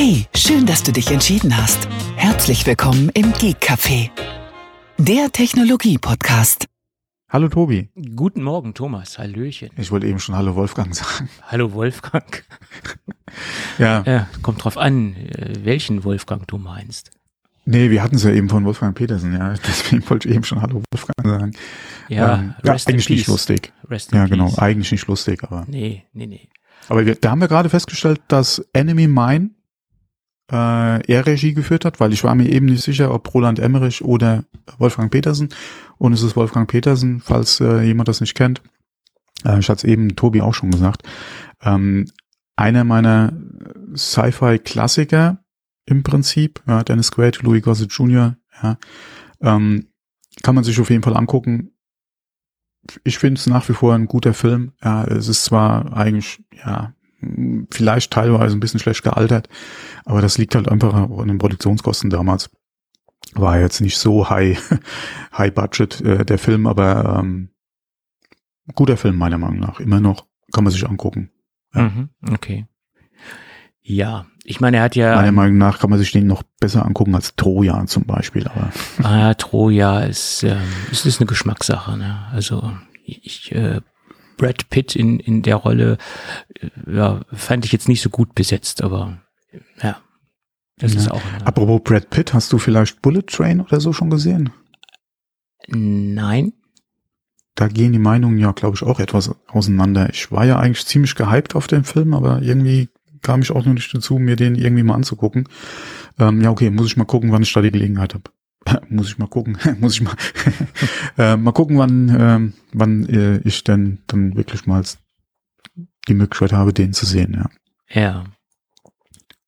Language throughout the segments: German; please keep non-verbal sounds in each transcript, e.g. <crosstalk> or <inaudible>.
Hey, schön, dass du dich entschieden hast. Herzlich willkommen im Geek Café, der Technologie-Podcast. Hallo Tobi. Guten Morgen, Thomas. Hallöchen. Ich wollte eben schon Hallo Wolfgang sagen. Hallo Wolfgang. Ja. <laughs> Ja, kommt drauf an, äh, welchen Wolfgang du meinst. Nee, wir hatten es ja eben von Wolfgang Petersen, ja. <laughs> Deswegen wollte ich eben schon Hallo Wolfgang sagen. Ja, Ähm, ja eigentlich nicht peace. lustig. Rest in Ja, genau. peace. Eigentlich nicht lustig, aber. Nee, nee, nee. Aber wir, da haben wir gerade festgestellt, dass Enemy Mine äh, er Regie geführt hat, weil ich war mir eben nicht sicher, ob Roland Emmerich oder Wolfgang Petersen. Und es ist Wolfgang Petersen, falls äh, jemand das nicht kennt. Äh, ich hatte es eben Tobi auch schon gesagt. Ähm, einer meiner Sci-Fi-Klassiker im Prinzip, ja, Dennis Quaid, Louis Gossett Jr., ja, ähm, kann man sich auf jeden Fall angucken. Ich finde es nach wie vor ein guter Film. Ja, es ist zwar eigentlich, ja, vielleicht teilweise ein bisschen schlecht gealtert, aber das liegt halt einfach an den Produktionskosten damals. War jetzt nicht so high, <laughs> high budget äh, der Film, aber ähm, guter Film meiner Meinung nach. Immer noch kann man sich angucken. Ja. Mhm, okay. Ja, ich meine, er hat ja, Meiner Meinung nach kann man sich den noch besser angucken als Troja zum Beispiel. Aber ah, Troja ist, ähm, es ist eine Geschmackssache, ne? Also, ich, äh, Brad Pitt in, in der Rolle, äh, ja, fand ich jetzt nicht so gut besetzt, aber, ja. Das Ja. ist auch, apropos Brad Pitt, hast du vielleicht Bullet Train oder so schon gesehen? nein, Da gehen die Meinungen ja, glaube ich, auch etwas auseinander. Ich war ja eigentlich ziemlich gehypt auf den Film, aber irgendwie kam ich auch noch nicht dazu, mir den irgendwie mal anzugucken. Ähm, ja, okay, muss ich mal gucken, wann ich da die Gelegenheit habe. <laughs> muss ich mal gucken, <laughs> muss ich mal <laughs> äh, mal gucken, wann ähm, wann äh, ich denn dann wirklich mal die Möglichkeit habe, den zu sehen. Ja.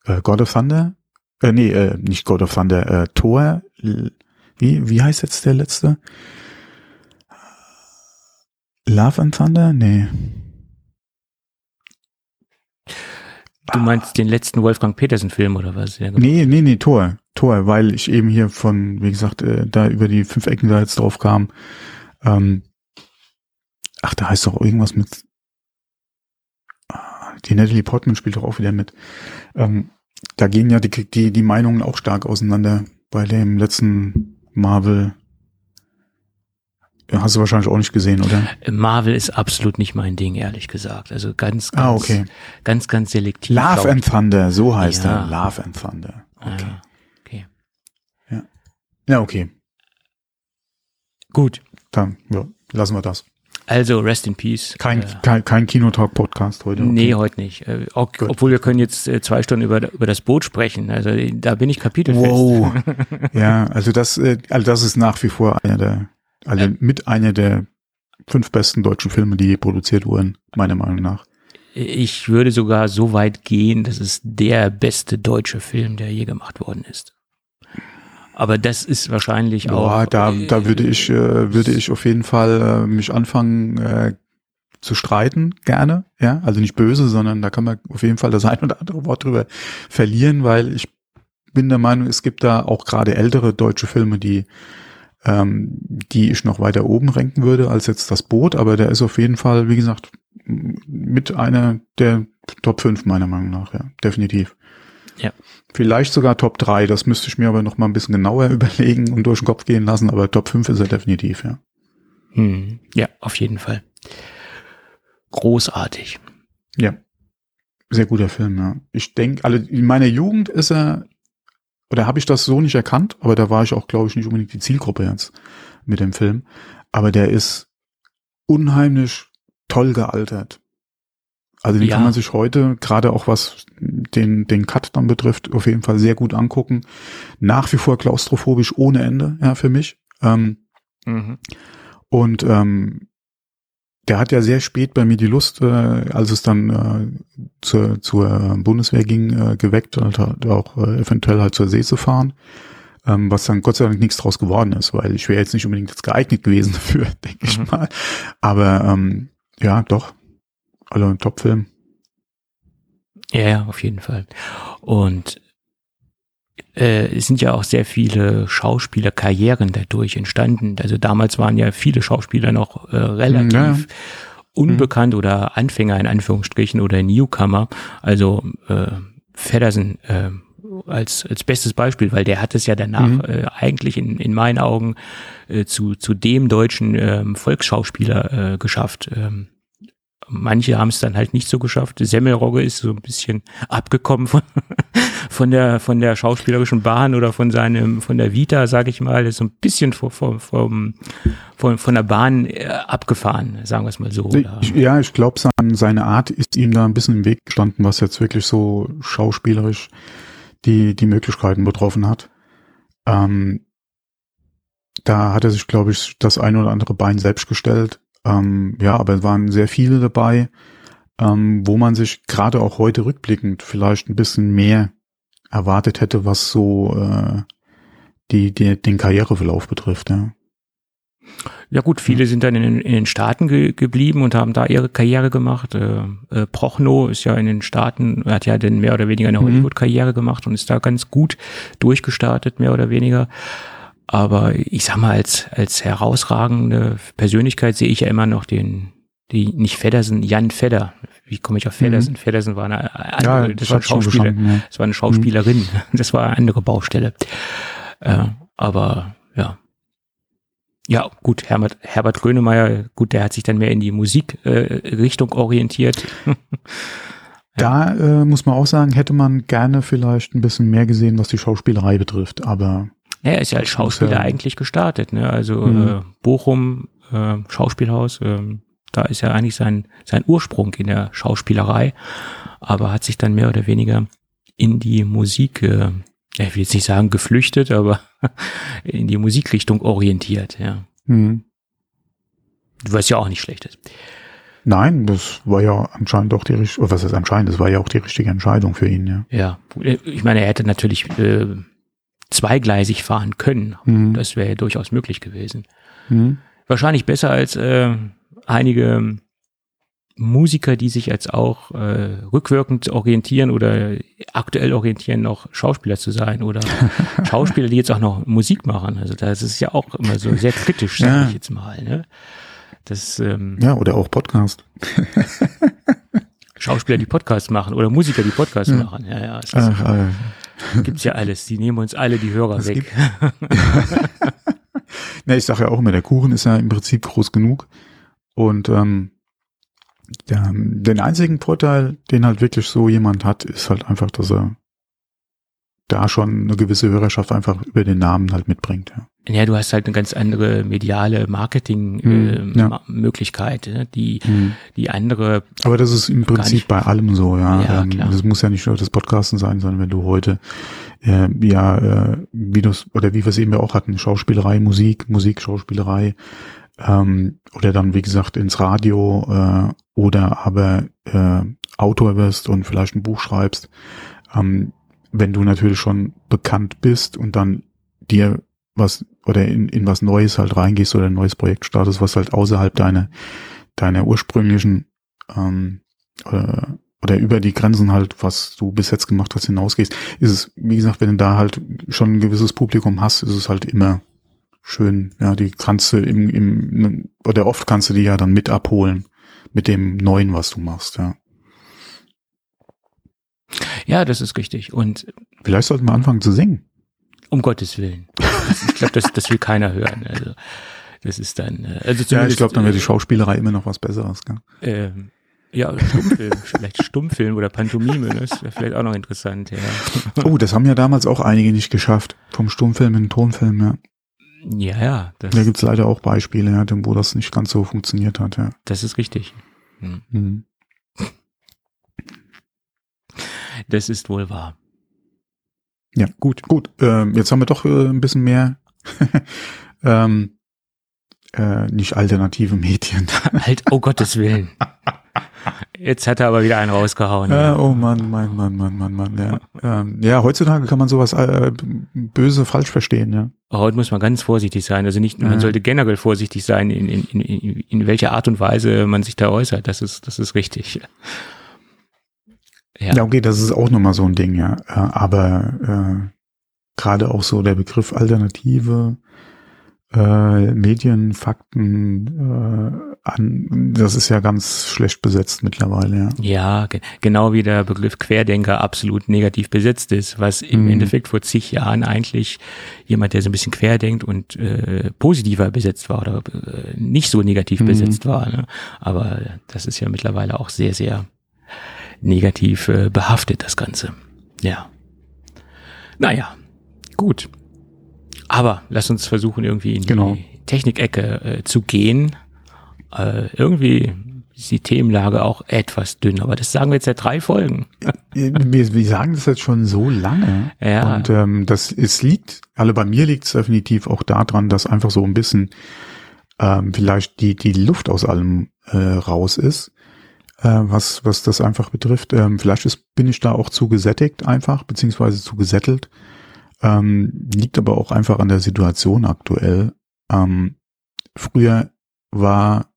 ja. Äh, God of Thunder, äh, nee, äh, nicht God of Thunder, äh, Thor. Wie wie heißt jetzt der letzte? Love and Thunder? Nee. Du meinst den letzten Wolfgang Petersen-Film oder was? Genau. Nee, nee, nee, Tor. Tor, weil ich eben hier von, wie gesagt, äh, da über die fünf Ecken da jetzt drauf kam. Ähm, ach, da heißt doch irgendwas mit. Ah, Die Natalie Portman spielt doch auch wieder mit. Ähm, da gehen ja die, die, die Meinungen auch stark auseinander bei dem letzten Marvel. Ja, Hast du wahrscheinlich auch nicht gesehen, oder? Marvel ist absolut nicht mein Ding, ehrlich gesagt. Also ganz, ganz, Ah, okay. ganz, ganz selektiv. Love glaub and Thunder, so heißt Ja. er. Love and Thunder. Ah, Okay. okay. Ja, okay. Gut. Dann, ja, lassen wir das. Also Rest in Peace. Kein, äh, kein, kein Kinotalk-Podcast heute. okay. Nee, heute nicht. Äh, auch, obwohl wir können jetzt äh, zwei Stunden über, über das Boot sprechen. Also äh, da bin ich kapitelfest. Wow. <laughs> ja, also das, äh, also das ist nach wie vor einer der, also mit einer der fünf besten deutschen Filme, die je produziert wurden, meiner Meinung nach. Ich würde sogar so weit gehen, das ist der beste deutsche Film, der je gemacht worden ist. Aber das ist wahrscheinlich Ja, auch. da, äh, da würde ich, äh, würde ich auf jeden Fall äh, mich anfangen äh, zu streiten, gerne. Ja, also nicht böse, sondern da kann man auf jeden Fall das ein oder andere Wort drüber verlieren, weil ich bin der Meinung, es gibt da auch gerade ältere deutsche Filme, die ähm, die ich noch weiter oben ranken würde als jetzt das Boot, aber der ist auf jeden Fall, wie gesagt, mit einer der Top 5 meiner Meinung nach, ja, definitiv. Ja. Vielleicht sogar Top 3, das müsste ich mir aber noch mal ein bisschen genauer <laughs> überlegen und durch den Kopf gehen lassen, aber Top 5 ist er definitiv, ja. Hm, ja, auf jeden Fall. Großartig. Ja. Sehr guter Film, ja. Ich denke, also in meiner Jugend ist er, oder habe ich das so nicht erkannt, aber da war ich auch, glaube ich, nicht unbedingt die Zielgruppe jetzt mit dem Film. Aber der ist unheimlich toll gealtert. Also den Ja. kann man sich heute, gerade auch was den, den Cut dann betrifft, auf jeden Fall sehr gut angucken. Nach wie vor klaustrophobisch ohne Ende, ja, für mich. Ähm, Mhm. und ähm, der hat ja sehr spät bei mir die Lust, äh, als es dann äh, zur, zur Bundeswehr ging, äh, geweckt und halt auch äh, eventuell halt zur See zu fahren. Ähm, was dann Gott sei Dank nichts draus geworden ist, weil ich wäre jetzt nicht unbedingt jetzt geeignet gewesen <laughs> dafür, denke ich Mhm. mal. Aber ähm, ja, doch. Also ein Top-Film. Ja, ja, auf jeden Fall. Und äh, es sind ja auch sehr viele Schauspielerkarrieren dadurch entstanden. Also damals waren ja viele Schauspieler noch äh, relativ Ja. unbekannt oder Anfänger in Anführungsstrichen oder Newcomer. Also äh, Feddersen äh, als, als bestes Beispiel, weil der hat es ja danach mhm. äh, eigentlich in, in meinen Augen äh, zu, zu dem deutschen ähm, Volksschauspieler äh, geschafft. Ähm, manche haben es dann halt nicht so geschafft. Semmelrogge ist so ein bisschen abgekommen von, <laughs> von der von der schauspielerischen Bahn oder von seinem von der Vita, sage ich mal, ist so ein bisschen vor, vom, von von der Bahn äh, abgefahren, sagen wir es mal so. Ich, ja, ich glaube, seine Art ist ihm da ein bisschen im Weg gestanden, was jetzt wirklich so schauspielerisch die die Möglichkeiten betroffen hat. Ähm, da hat er sich, glaube ich, das ein oder andere Bein selbst gestellt. Ähm, ja, aber es waren sehr viele dabei, ähm, wo man sich gerade auch heute rückblickend vielleicht ein bisschen mehr erwartet hätte, was so äh, die, die den Karriereverlauf betrifft. Ja. Ja gut, viele sind dann in, in den Staaten ge geblieben und haben da ihre Karriere gemacht. Äh, äh, Prochnow ist ja in den Staaten, hat ja dann mehr oder weniger eine mhm. Hollywood-Karriere gemacht und ist da ganz gut durchgestartet, mehr oder weniger. Aber ich sag mal, als, als herausragende Persönlichkeit sehe ich ja immer noch den, die, nicht Feddersen, Jan Fedder. Wie komme ich auf Feddersen? Mhm. Feddersen war eine, andere, ja, das war ein Schauspieler, ja. das war eine Schauspielerin, mhm. das war eine andere Baustelle. Äh, aber ja. Ja, gut, Herbert, Herbert Grönemeyer, gut, der hat sich dann mehr in die Musikrichtung äh, orientiert. <laughs> Da äh, muss man auch sagen, hätte man gerne vielleicht ein bisschen mehr gesehen, was die Schauspielerei betrifft, aber er ist ja als Schauspieler ja. eigentlich gestartet, ne? Also mhm. äh, Bochum, äh, Schauspielhaus, äh, da ist ja eigentlich sein, sein Ursprung in der Schauspielerei, aber hat sich dann mehr oder weniger in die Musik, äh, ich will jetzt nicht sagen geflüchtet, aber <laughs> in die Musikrichtung orientiert, ja. Mhm. Was ja auch nicht schlecht ist. Nein, das war ja anscheinend auch die richtige, was ist anscheinend, das war ja auch die richtige Entscheidung für ihn, ja. Ja, ich meine, er hätte natürlich äh, zweigleisig fahren können. Mhm. Das wäre ja durchaus möglich gewesen. Mhm. Wahrscheinlich besser als äh, einige Musiker, die sich jetzt auch äh, rückwirkend orientieren oder aktuell orientieren, noch Schauspieler zu sein oder <laughs> Schauspieler, die jetzt auch noch Musik machen. Also das ist ja auch immer so sehr kritisch, sage ja. ich jetzt mal. Ne? Das, ähm, ja, oder auch Podcast. Schauspieler, die Podcasts machen oder Musiker, die Podcasts ja. machen. Ja, ja. Ach, Gibt's ja alles. Die nehmen uns alle die Hörer das weg. <laughs> ne, ich sage ja auch immer, der Kuchen ist ja im Prinzip groß genug. Und ähm, der, den einzigen Vorteil, den halt wirklich so jemand hat, ist halt einfach, dass er da schon eine gewisse Hörerschaft einfach über den Namen halt mitbringt. Ja. Ja, du hast halt eine ganz andere mediale Marketing-Möglichkeit, hm, äh, ja. die, hm. die andere. Aber das ist im Prinzip bei allem so, ja. ja ähm, das muss ja nicht nur das Podcasten sein, sondern wenn du heute, äh, ja, äh, wie du oder wie wir es eben ja auch hatten, Schauspielerei, Musik, Musik, Schauspielerei, ähm, oder dann, wie gesagt, ins Radio, äh, oder aber äh, Autor wirst und vielleicht ein Buch schreibst, ähm, wenn du natürlich schon bekannt bist und dann dir was oder in, in was Neues halt reingehst oder ein neues Projekt startest, was halt außerhalb deiner deiner ursprünglichen ähm, oder, oder über die Grenzen halt, was du bis jetzt gemacht hast, hinausgehst, ist es, wie gesagt, wenn du da halt schon ein gewisses Publikum hast, ist es halt immer schön, ja, die kannst du im, im oder oft kannst du die ja dann mit abholen mit dem Neuen, was du machst, ja. Ja, das ist richtig. Und vielleicht sollten wir anfangen zu singen. Um Gottes Willen. ich glaube, das, das will keiner hören. Also das ist dann. Äh, also ja, ich glaube, dann wäre die Schauspielerei immer noch was Besseres. Gell? Ähm, ja, Stummfilm, <laughs> vielleicht Stummfilm oder Pantomime, ne? das wäre vielleicht auch noch interessant. Ja. Oh, das haben ja damals auch einige nicht geschafft. Vom Stummfilm in den Tonfilm, ja. Ja, ja. Das da gibt's leider auch Beispiele, ja, wo das nicht ganz so funktioniert hat, ja. Das ist richtig. Hm. Mhm. Das ist wohl wahr. Ja, gut, gut. Ähm, jetzt haben wir doch äh, ein bisschen mehr <laughs> ähm, äh, nicht alternative Medien. <laughs> halt, oh Gottes Willen. Jetzt hat er aber wieder einen rausgehauen. Ja, oh Mann, Mann, Mann, Mann, Mann, Mann. Ja, ähm, ja heutzutage kann man sowas äh, böse falsch verstehen, ja. Heute muss man ganz vorsichtig sein. Also nicht, man sollte generell vorsichtig sein, in, in, in, in welcher Art und Weise man sich da äußert. Das ist, das ist richtig. Ja. ja, okay, das ist auch nochmal so ein Ding, ja. Aber äh, gerade auch so der Begriff Alternative, äh, Medien, Fakten, an, das ist ja ganz schlecht besetzt mittlerweile, ja. Ja, ge genau wie der Begriff Querdenker absolut negativ besetzt ist, was im Mhm. Endeffekt vor zig Jahren eigentlich jemand, der so ein bisschen querdenkt und äh, positiver besetzt war oder äh, nicht so negativ Mhm. besetzt war. Ne? Aber das ist ja mittlerweile auch sehr, sehr negativ äh, behaftet, das Ganze. Ja. Naja, gut. Aber lass uns versuchen, irgendwie in die Genau. Technikecke äh, zu gehen. Äh, irgendwie ist die Themenlage auch etwas dünn, aber das sagen wir jetzt seit drei Folgen. Wir, wir sagen das jetzt schon so lange. Ja. Und ähm, das es liegt, also bei mir liegt es definitiv auch daran, dass einfach so ein bisschen ähm, vielleicht die, die Luft aus allem äh, raus ist, äh, was, was das einfach betrifft. Ähm, vielleicht ist, bin ich da auch zu gesättigt einfach, beziehungsweise zu gesättelt. Ähm, liegt aber auch einfach an der Situation aktuell. Ähm, früher war,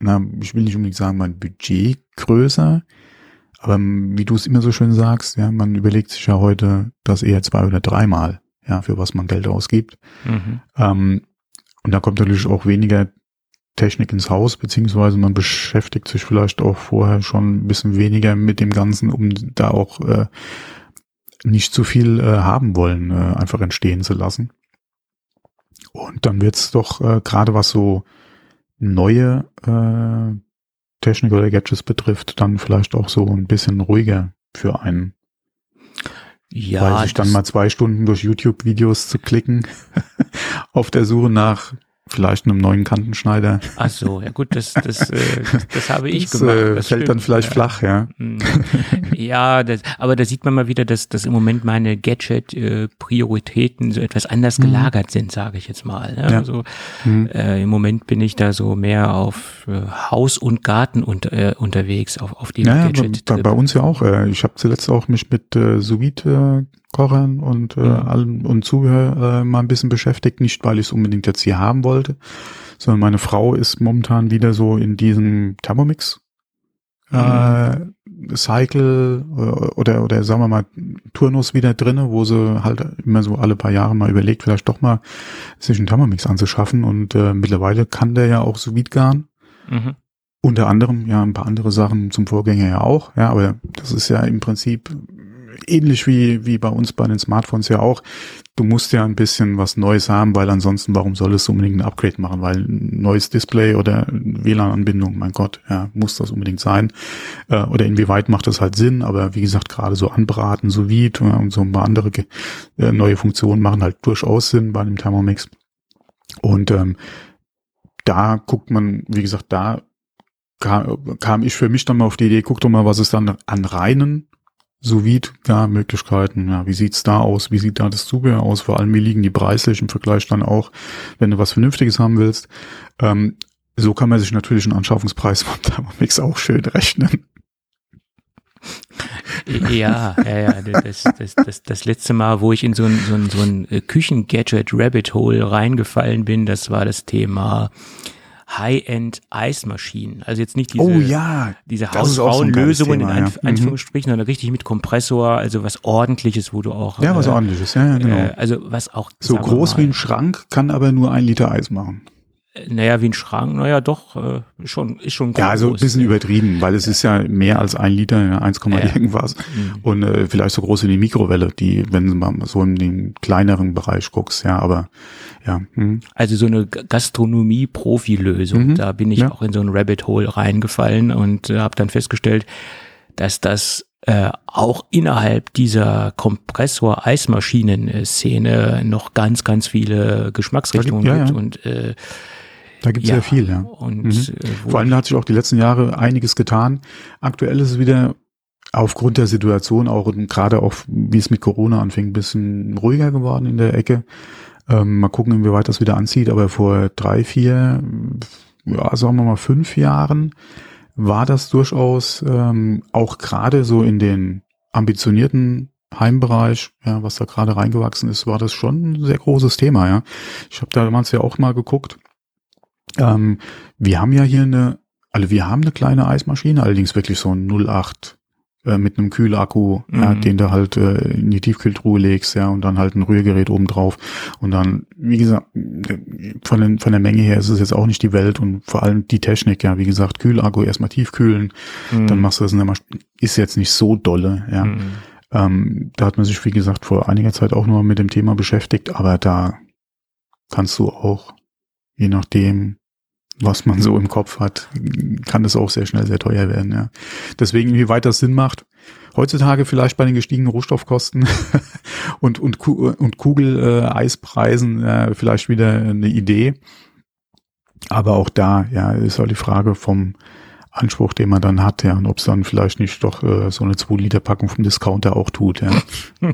na, ich will nicht unbedingt sagen, mein Budget größer, aber wie du es immer so schön sagst, ja, man überlegt sich ja heute das eher zwei oder dreimal, ja, für was man Geld ausgibt. Mhm. Ähm, und da kommt natürlich auch weniger Technik ins Haus, beziehungsweise man beschäftigt sich vielleicht auch vorher schon ein bisschen weniger mit dem Ganzen, um da auch äh, nicht zu viel äh, haben wollen, äh, einfach entstehen zu lassen. Und dann wird's doch äh, gerade was so neue äh, Technik oder Gadgets betrifft, dann vielleicht auch so ein bisschen ruhiger für einen. Ja, weil sich dann mal zwei Stunden durch YouTube-Videos zu klicken, <laughs> auf der Suche nach vielleicht einem neuen Kantenschneider. Ach so, ja gut, das, das, äh, das, <laughs> das habe ich das, gemacht. äh, das fällt dann stimmt, vielleicht ja. flach, ja. Mm. Ja, das, aber da sieht man mal wieder, dass, dass im Moment meine Gadget-Prioritäten so etwas anders Mhm. gelagert sind, sage ich jetzt mal. Ne? Ja. Also Mhm. äh, im Moment bin ich da so mehr auf äh, Haus und Garten unter, äh, unterwegs, auf, auf dem Ja, ja bei, Gadget. bei, bei uns ja auch. Äh, ich habe zuletzt auch mich mit äh, sous kochern und äh, Mhm. allem und Zubehör äh, mal ein bisschen beschäftigt, nicht weil ich es unbedingt jetzt hier haben wollte, sondern meine Frau ist momentan wieder so in diesem Thermomix äh, Cycle äh, oder oder sagen wir mal Turnus wieder drinne, wo sie halt immer so alle paar Jahre mal überlegt, vielleicht doch mal sich einen Thermomix anzuschaffen und äh, mittlerweile kann der ja auch sous garen. Mhm. Unter anderem ja ein paar andere Sachen zum Vorgänger ja auch, ja, aber das ist ja im Prinzip ähnlich wie, wie bei uns bei den Smartphones ja auch. Du musst ja ein bisschen was Neues haben, weil ansonsten, warum solltest du unbedingt ein Upgrade machen? Weil ein neues Display oder WLAN-Anbindung, mein Gott, ja, muss das unbedingt sein. Äh, oder inwieweit macht das halt Sinn? Aber wie gesagt, gerade so anbraten, so wie ja, und so ein paar andere äh, neue Funktionen machen halt durchaus Sinn bei einem Thermomix. Und ähm, da guckt man, wie gesagt, da kam, kam ich für mich dann mal auf die Idee, guck doch mal, was es dann an reinen sous ja, Möglichkeiten, ja, wie sieht's da aus, wie sieht da das Zubehör aus, vor allem wie liegen die preislich im Vergleich dann auch, wenn du was Vernünftiges haben willst. Ähm, so kann man sich natürlich einen Anschaffungspreis vom Thermomix auch schön rechnen. Ja, ja, ja. Das, das, das, das letzte Mal, wo ich in so ein, so ein, so ein äh, Küchen-Gadget-Rabbit-Hole reingefallen bin, das war das Thema High-End-Eismaschinen. Also jetzt nicht diese, oh ja, diese auch so Hausfrauenlösungen in Thema, ja. Anf Mhm. Anführungsstrichen, sondern richtig mit Kompressor, also was ordentliches, wo du auch ja, was äh, ordentliches, ja, ja, genau. äh, also was auch so groß mal, wie ein Schrank, kann aber nur ein Liter Eis machen. äh, naja, wie ein Schrank, naja, doch, äh, schon, ist schon Ja, also ein groß. bisschen übertrieben, weil es ist ja mehr als ein Liter, ja, 1, Ja. irgendwas. Mhm. Und äh, vielleicht so groß wie die Mikrowelle, die, wenn du mal so in den kleineren Bereich guckst, ja, aber ja. Hm. Also so eine Gastronomie-Profi-Lösung. Mhm, Da bin ich ja. auch in so ein Rabbit Hole reingefallen und äh, habe dann festgestellt, dass das äh, auch innerhalb dieser Kompressor-Eismaschinen-Szene noch ganz, ganz viele Geschmacksrichtungen Da gibt- ja, gibt ja. und äh, Da gibt's sehr viel, ja. Und Mhm. äh, Vor allem da hat sich auch die letzten Jahre einiges getan. Aktuell ist es wieder aufgrund der Situation, auch und gerade auch wie es mit Corona anfing, ein bisschen ruhiger geworden in der Ecke. Ähm, mal gucken, inwieweit das wieder anzieht. Aber vor drei, vier, ja, sagen wir mal fünf Jahren war das durchaus ähm, auch gerade so in den ambitionierten Heimbereich, ja, was da gerade reingewachsen ist, war das schon ein sehr großes Thema, ja. Ich habe damals ja auch mal geguckt. Ähm, wir haben ja hier eine, also wir haben eine kleine Eismaschine, allerdings wirklich so ein 08 äh, mit einem Kühlakku, mhm. ja, den du halt äh, in die Tiefkühltruhe legst, ja, und dann halt ein Rührgerät oben drauf. Und dann, wie gesagt, von, den, von der Menge her ist es jetzt auch nicht die Welt und vor allem die Technik, ja, wie gesagt, Kühlakku erstmal tiefkühlen, mhm. dann machst du das in der Masch ist jetzt nicht so dolle, ja. Mhm. Ähm, da hat man sich, wie gesagt, vor einiger Zeit auch nur mit dem Thema beschäftigt, aber da kannst du auch, je nachdem, was man so im Kopf hat, kann das auch sehr schnell sehr teuer werden. Ja. Deswegen, wie weit das Sinn macht, heutzutage vielleicht bei den gestiegenen Rohstoffkosten <laughs> und, und, und Kugel-Eispreisen äh, vielleicht wieder eine Idee. Aber auch da, ja, ist halt die Frage vom, Anspruch, den man dann hat, ja, und ob es dann vielleicht nicht doch äh, so eine 2 Liter Packung vom Discounter auch tut, ja. <laughs>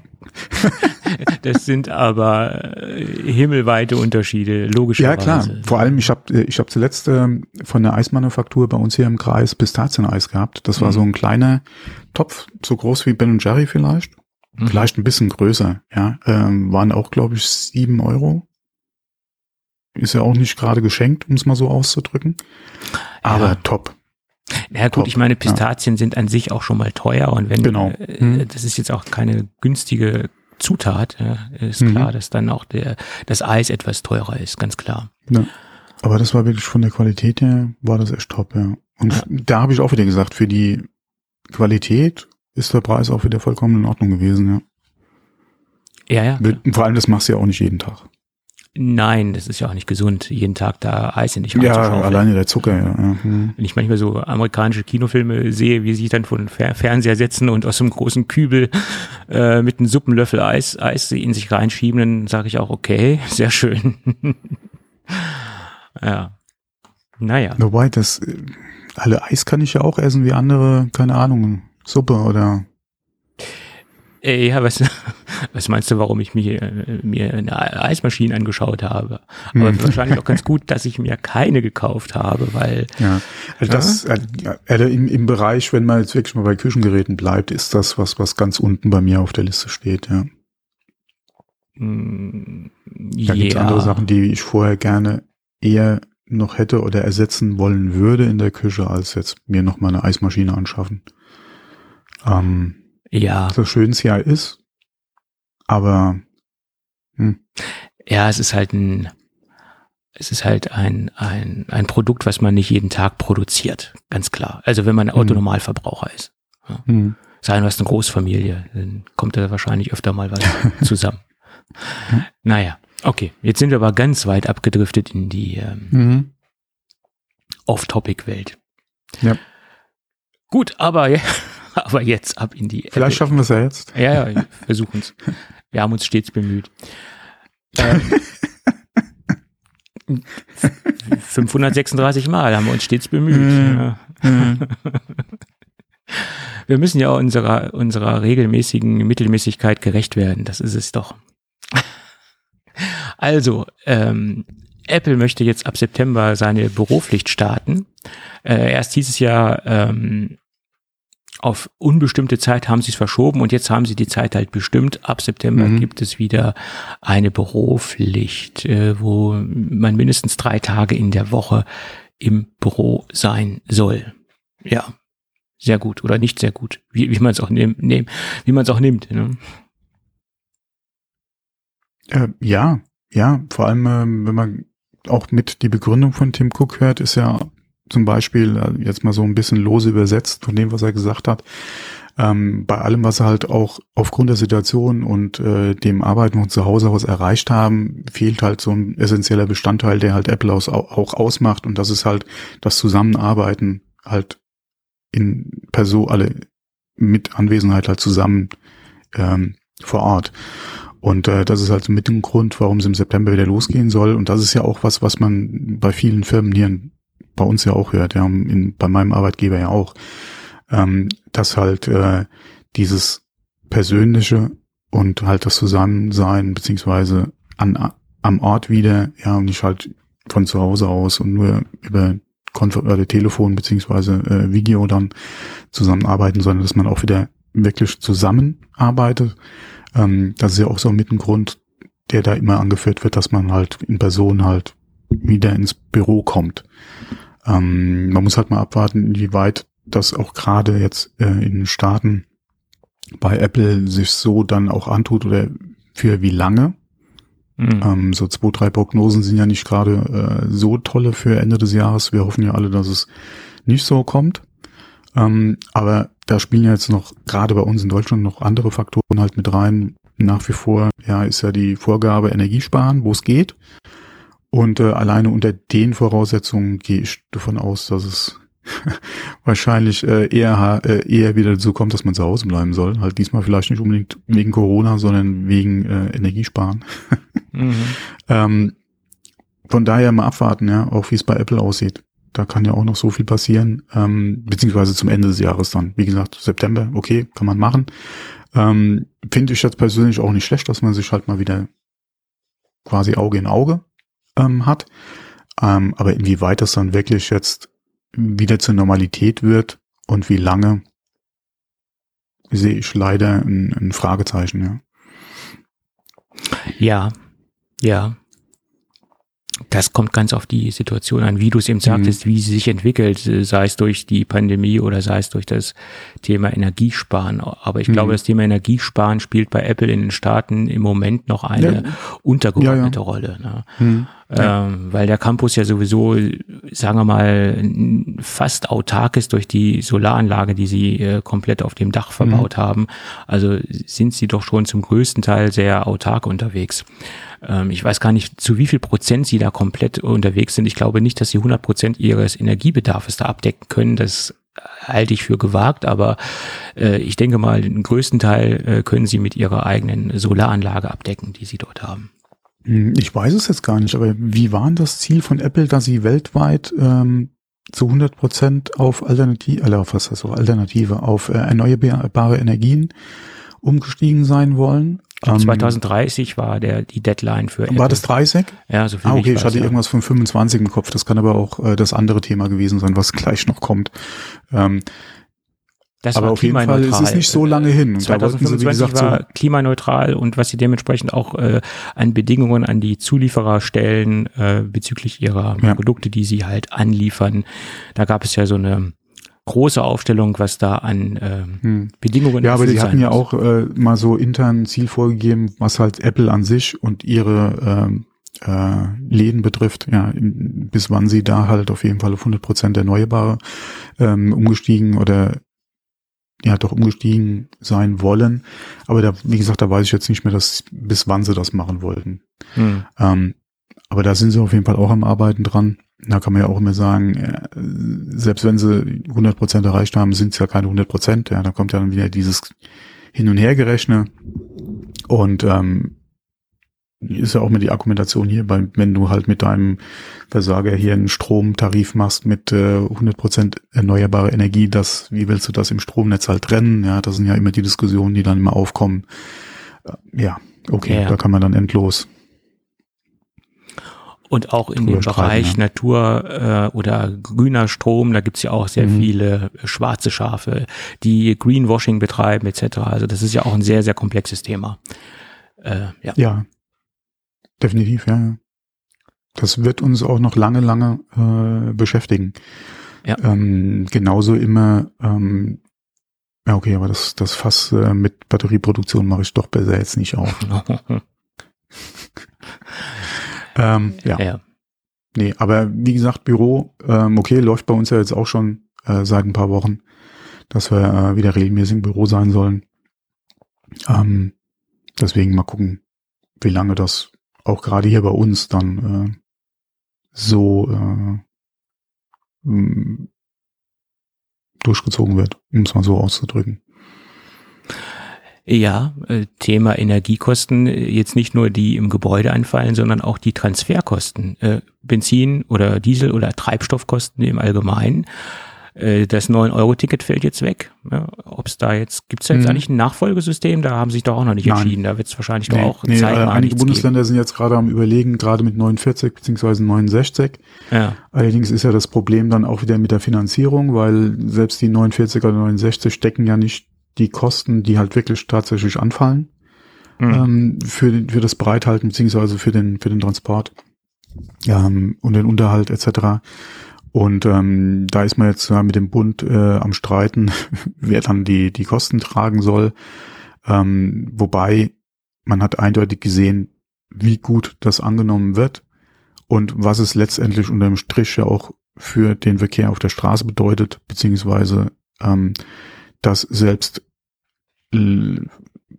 das sind aber äh, himmelweite Unterschiede, logischerweise. Ja, klar. Vor allem, ich habe äh, ich hab zuletzt äh, von der Eismanufaktur bei uns hier im Kreis Pistazieneis gehabt. Das war mhm. so ein kleiner Topf, so groß wie Ben Jerry vielleicht. Mhm. Vielleicht ein bisschen größer, ja. Ähm, waren auch, glaube ich, sieben Euro. Ist ja auch nicht gerade geschenkt, um es mal so auszudrücken. Aber ja. top. Ja gut, Top, ich meine, Pistazien ja. sind an sich auch schon mal teuer und wenn genau. Äh, mhm. das ist jetzt auch keine günstige Zutat, ist mhm. klar, dass dann auch der das Eis etwas teurer ist, ganz klar. Ja. Aber das war wirklich von der Qualität her, war das echt top, ja. Und ja. da habe ich auch wieder gesagt, für die Qualität ist der Preis auch wieder vollkommen in Ordnung gewesen, ja. Ja, ja. Vor allem, das machst du ja auch nicht jeden Tag. Nein, das ist ja auch nicht gesund, jeden Tag da Eis in dich Ja, alleine der Zucker, ja. Mhm. Wenn ich manchmal so amerikanische Kinofilme sehe, wie sie sich dann vor den Fernseher setzen und aus einem großen Kübel äh, mit einem Suppenlöffel Eis, Eis in sich reinschieben, dann sage ich auch, okay, <laughs> sehr schön. <laughs> ja. Naja. Wobei, das äh, alle Eis kann ich ja auch essen wie andere, keine Ahnung, Suppe oder ja, was, <laughs> was meinst du, warum ich mir, äh, mir eine Eismaschine angeschaut habe? Aber hm. wahrscheinlich auch ganz <laughs> gut, dass ich mir keine gekauft habe, weil. Ja, also das, äh, äh, im, im Bereich, wenn man jetzt wirklich mal bei Küchengeräten bleibt, ist das was, was ganz unten bei mir auf der Liste steht, ja. Mm, da gibt es andere Sachen, die ich vorher gerne eher noch hätte oder ersetzen wollen würde in der Küche, als jetzt mir noch mal eine Eismaschine anschaffen. Ähm, ja. So schön es ja ist. Aber hm. ja, es ist halt ein, es ist halt ein, ein, ein Produkt, was man nicht jeden Tag produziert, ganz klar. Also wenn man hm. Autonormalverbraucher ist. Ja. Hm. Sei du hast eine Großfamilie, dann kommt da wahrscheinlich öfter mal was <laughs> zusammen. Hm. Naja, okay. Jetzt sind wir aber ganz weit abgedriftet in die ähm, mhm. Off-Topic-Welt. Ja. Gut, aber ja, <laughs> Aber jetzt ab in die. Vielleicht Apple. schaffen wir es ja jetzt. Ja, ja, versuchen es. Wir haben uns stets bemüht. Ähm, <laughs> 536 Mal haben wir uns stets bemüht. Ja. wir müssen ja unserer, unserer regelmäßigen Mittelmäßigkeit gerecht werden. Das ist es doch. Also, ähm, Apple möchte jetzt ab September seine Büropflicht starten. Äh, erst hieß es ja, ähm, auf unbestimmte Zeit haben sie es verschoben und jetzt haben sie die Zeit halt bestimmt. Ab September mhm. gibt es wieder eine Büropflicht, äh, wo man mindestens drei Tage in der Woche im Büro sein soll. Ja, sehr gut oder nicht sehr gut, wie, wie man es auch nimmt, nehm, wie man es auch nimmt. Ne? Äh, ja, ja, vor allem, äh, wenn man auch mit die Begründung von Tim Cook hört, ist ja zum Beispiel, äh, jetzt mal so ein bisschen lose übersetzt von dem, was er gesagt hat, ähm, bei allem, was er halt auch aufgrund der Situation und äh, dem Arbeiten von zu Hause aus erreicht haben, fehlt halt so ein essentieller Bestandteil, der halt Apple aus, auch ausmacht und das ist halt das Zusammenarbeiten halt in Person, alle mit Anwesenheit halt zusammen ähm, vor Ort. Und äh, das ist halt mit dem Grund, warum es im September wieder losgehen soll. Und das ist ja auch was, was man bei vielen Firmen hier bei uns ja auch hört, ja, in, bei meinem Arbeitgeber ja auch, ähm, dass halt äh, dieses persönliche und halt das Zusammensein beziehungsweise an, am Ort wieder, ja, und nicht halt von zu Hause aus und nur über Konfer oder Telefon beziehungsweise äh, Video dann zusammenarbeiten, sondern dass man auch wieder wirklich zusammenarbeitet. Ähm, das ist ja auch so mit ein Grund, der da immer angeführt wird, dass man halt in Person halt wieder ins Büro kommt. Ähm, man muss halt mal abwarten, inwieweit das auch gerade jetzt äh, in den Staaten bei Apple sich so dann auch antut oder für wie lange. Mhm. Ähm, so zwei, drei Prognosen sind ja nicht gerade äh, so tolle für Ende des Jahres. Wir hoffen ja alle, dass es nicht so kommt. Ähm, aber da spielen ja jetzt noch gerade bei uns in Deutschland noch andere Faktoren halt mit rein. Nach wie vor, ja, ist ja die Vorgabe Energiesparen, wo es geht. Und äh, alleine unter den Voraussetzungen gehe ich davon aus, dass es <laughs> wahrscheinlich äh, eher äh, eher wieder dazu kommt, dass man zu Hause bleiben soll. Halt diesmal vielleicht nicht unbedingt wegen Corona, sondern wegen äh, Energiesparen. <laughs> mhm. ähm, von daher mal abwarten, ja, auch wie es bei Apple aussieht. Da kann ja auch noch so viel passieren, ähm, beziehungsweise zum Ende des Jahres dann. Wie gesagt, September, okay, kann man machen. Ähm, Finde ich jetzt persönlich auch nicht schlecht, dass man sich halt mal wieder quasi Auge in Auge ähm, hat. Ähm, aber inwieweit das dann wirklich jetzt wieder zur Normalität wird und wie lange, sehe ich leider ein, ein Fragezeichen, ja. Ja, ja. Das kommt ganz auf die Situation an, wie du es eben sagtest, mhm. wie sie sich entwickelt, sei es durch die Pandemie oder sei es durch das Thema Energiesparen. Aber ich mhm. glaube, das Thema Energiesparen spielt bei Apple in den Staaten im Moment noch eine ja. untergeordnete ja, ja. Rolle. Ne? Mhm. Ähm, weil der Campus ja sowieso, sagen wir mal, fast autark ist durch die Solaranlage, die sie äh, komplett auf dem Dach verbaut mhm. haben. Also sind sie doch schon zum größten Teil sehr autark unterwegs. Ähm, ich weiß gar nicht, zu wie viel Prozent sie da komplett unterwegs sind. Ich glaube nicht, dass sie 100 Prozent ihres Energiebedarfs da abdecken können. Das halte ich für gewagt, aber äh, ich denke mal, den größten Teil äh, können sie mit ihrer eigenen Solaranlage abdecken, die sie dort haben. Hm, ich weiß es jetzt gar nicht, aber wie war denn das Ziel von Apple, dass sie weltweit ähm, zu 100 Prozent auf Alternative, äh, auf was heißt auf Alternative, auf äh, erneuerbare Energien umgestiegen sein wollen? 2030 ähm, war der die Deadline für. War Apple. das 30? Ja, so viel Ah, okay, ich, ich hatte ja. irgendwas von 25 im Kopf. Das kann aber auch äh, das andere Thema gewesen sein, was gleich noch kommt. Ähm, das aber auf jeden Fall ist es nicht so lange hin. Und 2025 da sie, gesagt, war klimaneutral und was sie dementsprechend auch äh, an Bedingungen an die Zulieferer stellen äh, bezüglich ihrer ja. Produkte, die sie halt anliefern. Da gab es ja so eine große Aufstellung, was da an äh, hm. Bedingungen Ja, aber die hatten ja auch äh, mal so intern ein Ziel vorgegeben, was halt Apple an sich und ihre äh, äh, Läden betrifft, ja, bis wann sie da halt auf jeden Fall auf 100 Prozent erneuerbare ähm, umgestiegen oder ja doch umgestiegen sein wollen. Aber da, wie gesagt, da weiß ich jetzt nicht mehr, dass, bis wann sie das machen wollten. Hm. Ähm, aber da sind sie auf jeden Fall auch am Arbeiten dran. Da kann man ja auch immer sagen, äh, selbst wenn sie 100 Prozent erreicht haben, sind es ja keine 100 Prozent. Ja, da kommt ja dann wieder dieses Hin- und Hergerechne. Und ähm, ist ja auch mit die Argumentation hier, bei, wenn du halt mit deinem Versager hier einen Stromtarif machst mit äh, 100% erneuerbare Energie, das, wie willst du das im Stromnetz halt trennen? Ja, das sind ja immer die Diskussionen, die dann immer aufkommen. Äh, ja, okay, ja. da kann man dann endlos. Und auch in dem Bereich ja. Natur äh, oder grüner Strom, da gibt's ja auch sehr mhm. viele schwarze Schafe, die Greenwashing betreiben etc. Also das ist ja auch ein sehr, sehr komplexes Thema. Äh, ja. ja, definitiv, ja. Das wird uns auch noch lange, lange äh, beschäftigen. Ja. Ähm, genauso immer, ähm, ja okay, aber das, das Fass äh, mit Batterieproduktion mache ich doch besser jetzt nicht auf. <laughs> ähm, ja. ja. Nee, aber wie gesagt, Büro, ähm, okay, läuft bei uns ja jetzt auch schon äh, seit ein paar Wochen, dass wir äh, wieder regelmäßig im Büro sein sollen. Ähm, deswegen mal gucken, wie lange das auch gerade hier bei uns dann äh, so äh, durchgezogen wird, um es mal so auszudrücken. Ja, äh, Thema Energiekosten, äh, jetzt nicht nur die im Gebäude anfallen, sondern auch die Transferkosten, äh, Benzin oder Diesel oder Treibstoffkosten im Allgemeinen das 9-Euro-Ticket fällt jetzt weg. Ob es da jetzt, gibt es da jetzt mhm. eigentlich ein Nachfolgesystem? Da haben sich doch auch noch nicht Nein. entschieden. Da wird es wahrscheinlich nee, doch auch nee, Zeit äh, Einige Bundesländer geben. sind jetzt gerade am überlegen, gerade mit 49 beziehungsweise 69. Ja. Allerdings ist ja das Problem dann auch wieder mit der Finanzierung, weil selbst die 49 oder 69 stecken ja nicht die Kosten, die halt wirklich tatsächlich anfallen mhm. ähm, für, für das Breithalten beziehungsweise für den, für den Transport ähm, und den Unterhalt etc. Und ähm, da ist man jetzt mit dem Bund äh, am Streiten, <laughs> wer dann die, die Kosten tragen soll. Ähm, wobei man hat eindeutig gesehen, wie gut das angenommen wird und was es letztendlich unter dem Strich ja auch für den Verkehr auf der Straße bedeutet, beziehungsweise ähm, dass selbst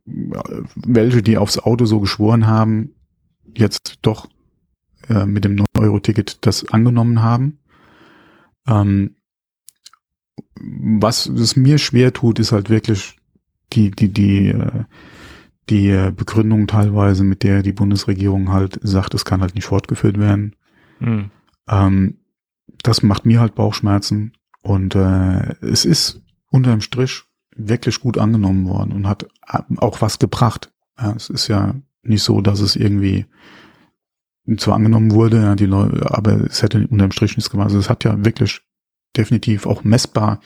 welche, die aufs Auto so geschworen haben, jetzt doch äh, mit dem 9-Euro-Ticket das angenommen haben. Ähm, was es mir schwer tut, ist halt wirklich die, die, die, äh, die Begründung teilweise, mit der die Bundesregierung halt sagt, es kann halt nicht fortgeführt werden. Mhm. Ähm, das macht mir halt Bauchschmerzen und äh, es ist unterm Strich wirklich gut angenommen worden und hat auch was gebracht. Ja, es ist ja nicht so, dass es irgendwie zwar angenommen wurde, ja, die Leute, aber es hätte unterm Strich nichts gemacht. Also es hat ja wirklich definitiv auch messbar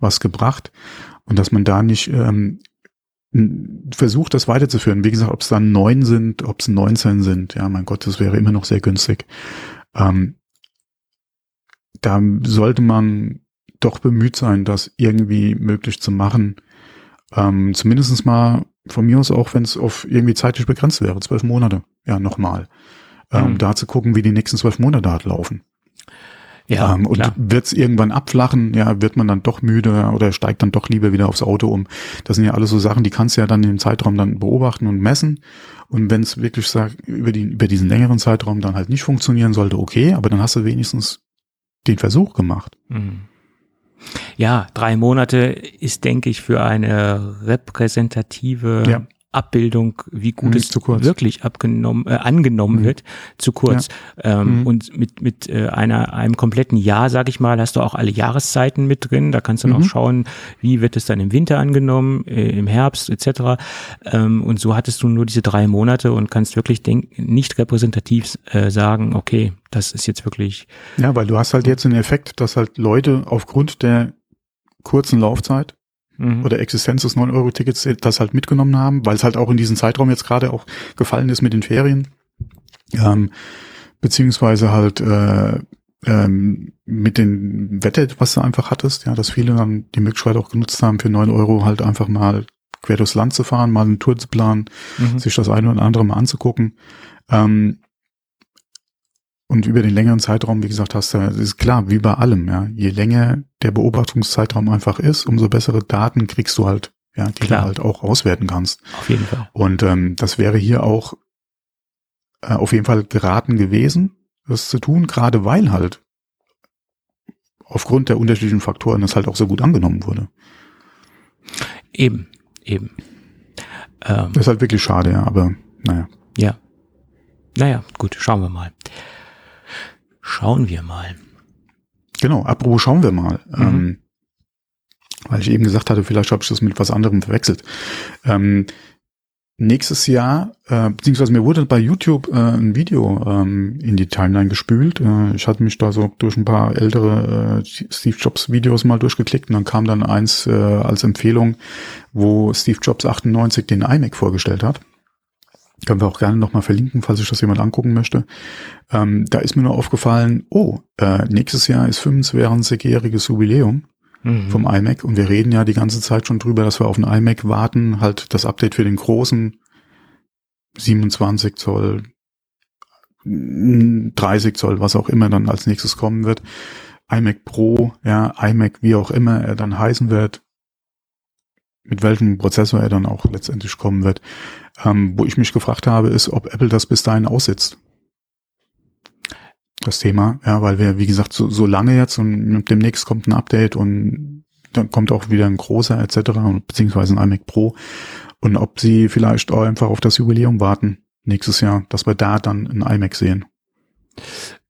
was gebracht und dass man da nicht ähm, versucht, das weiterzuführen. Wie gesagt, ob es dann neun sind, ob es 19 sind, ja, mein Gott, das wäre immer noch sehr günstig. Ähm, da sollte man doch bemüht sein, das irgendwie möglich zu machen. Ähm, zumindest mal von mir aus auch, wenn es auf irgendwie zeitlich begrenzt wäre, zwölf Monate, ja, nochmal. Ähm, mhm. Da zu gucken, wie die nächsten zwölf Monate halt laufen. Ja, ähm, und wird es irgendwann abflachen, ja, wird man dann doch müde oder steigt dann doch lieber wieder aufs Auto um. Das sind ja alles so Sachen, die kannst du ja dann im Zeitraum dann beobachten und messen. Und wenn es wirklich sagt, über, die, über diesen längeren Zeitraum dann halt nicht funktionieren sollte, okay, aber dann hast du wenigstens den Versuch gemacht. Mhm. Ja, drei Monate ist, denke ich, für eine repräsentative ja. Abbildung, wie gut Nicht es wirklich abgenommen, äh, angenommen mhm. wird, zu kurz. Ja. Ähm, mhm. Und mit, mit äh, einer, einem kompletten Jahr, sag ich mal, hast du auch alle Jahreszeiten mit drin. Da kannst du mhm. noch schauen, wie wird es dann im Winter angenommen, äh, im Herbst etc. Ähm, und so hattest du nur diese drei Monate und kannst wirklich denk nicht repräsentativ äh, sagen, okay, das ist jetzt wirklich. Ja, weil du hast halt jetzt den Effekt, dass halt Leute aufgrund der kurzen Laufzeit mhm. oder Existenz des 9-Euro-Tickets das halt mitgenommen haben, weil es halt auch in diesem Zeitraum jetzt gerade auch gefallen ist mit den Ferien. Ähm, beziehungsweise halt äh, ähm, mit dem Wetter, was du einfach hattest, ja, dass viele dann die Möglichkeit auch genutzt haben, für 9 Euro halt einfach mal quer durchs Land zu fahren, mal eine Tour zu planen, mhm. sich das eine oder andere mal anzugucken. Ähm, und über den längeren Zeitraum, wie gesagt, hast du, ist klar, wie bei allem, ja. Je länger der Beobachtungszeitraum einfach ist, umso bessere Daten kriegst du halt, ja, die klar. du halt auch auswerten kannst. Auf jeden Fall. Und ähm, das wäre hier auch äh, auf jeden Fall geraten gewesen, das zu tun, gerade weil halt aufgrund der unterschiedlichen Faktoren das halt auch so gut angenommen wurde. Eben, eben. Ähm, das ist halt wirklich schade, ja, aber naja. Ja. Naja, gut, schauen wir mal. Schauen wir mal. Genau, apropos schauen wir mal. Mhm. Ähm, weil ich eben gesagt hatte, vielleicht habe ich das mit was anderem verwechselt. Ähm, nächstes Jahr, äh, beziehungsweise mir wurde bei YouTube äh, ein Video ähm, in die Timeline gespült. Äh, ich hatte mich da so durch ein paar ältere äh, Steve Jobs Videos mal durchgeklickt und dann kam dann eins äh, als Empfehlung, wo Steve Jobs 98 den iMac vorgestellt hat. Können wir auch gerne nochmal verlinken, falls sich das jemand angucken möchte. Ähm, da ist mir nur aufgefallen, oh, äh, nächstes Jahr ist 25-jähriges Jubiläum mhm. vom iMac und wir reden ja die ganze Zeit schon drüber, dass wir auf den iMac warten, halt das Update für den großen 27 Zoll, 30 Zoll, was auch immer dann als nächstes kommen wird. iMac Pro, ja, iMac, wie auch immer er dann heißen wird, mit welchem Prozessor er dann auch letztendlich kommen wird. Ähm, wo ich mich gefragt habe, ist, ob Apple das bis dahin aussitzt. Das Thema, ja, weil wir, wie gesagt, so, so lange jetzt und demnächst kommt ein Update und dann kommt auch wieder ein großer etc. beziehungsweise ein iMac Pro und ob sie vielleicht auch einfach auf das Jubiläum warten nächstes Jahr, dass wir da dann ein iMac sehen.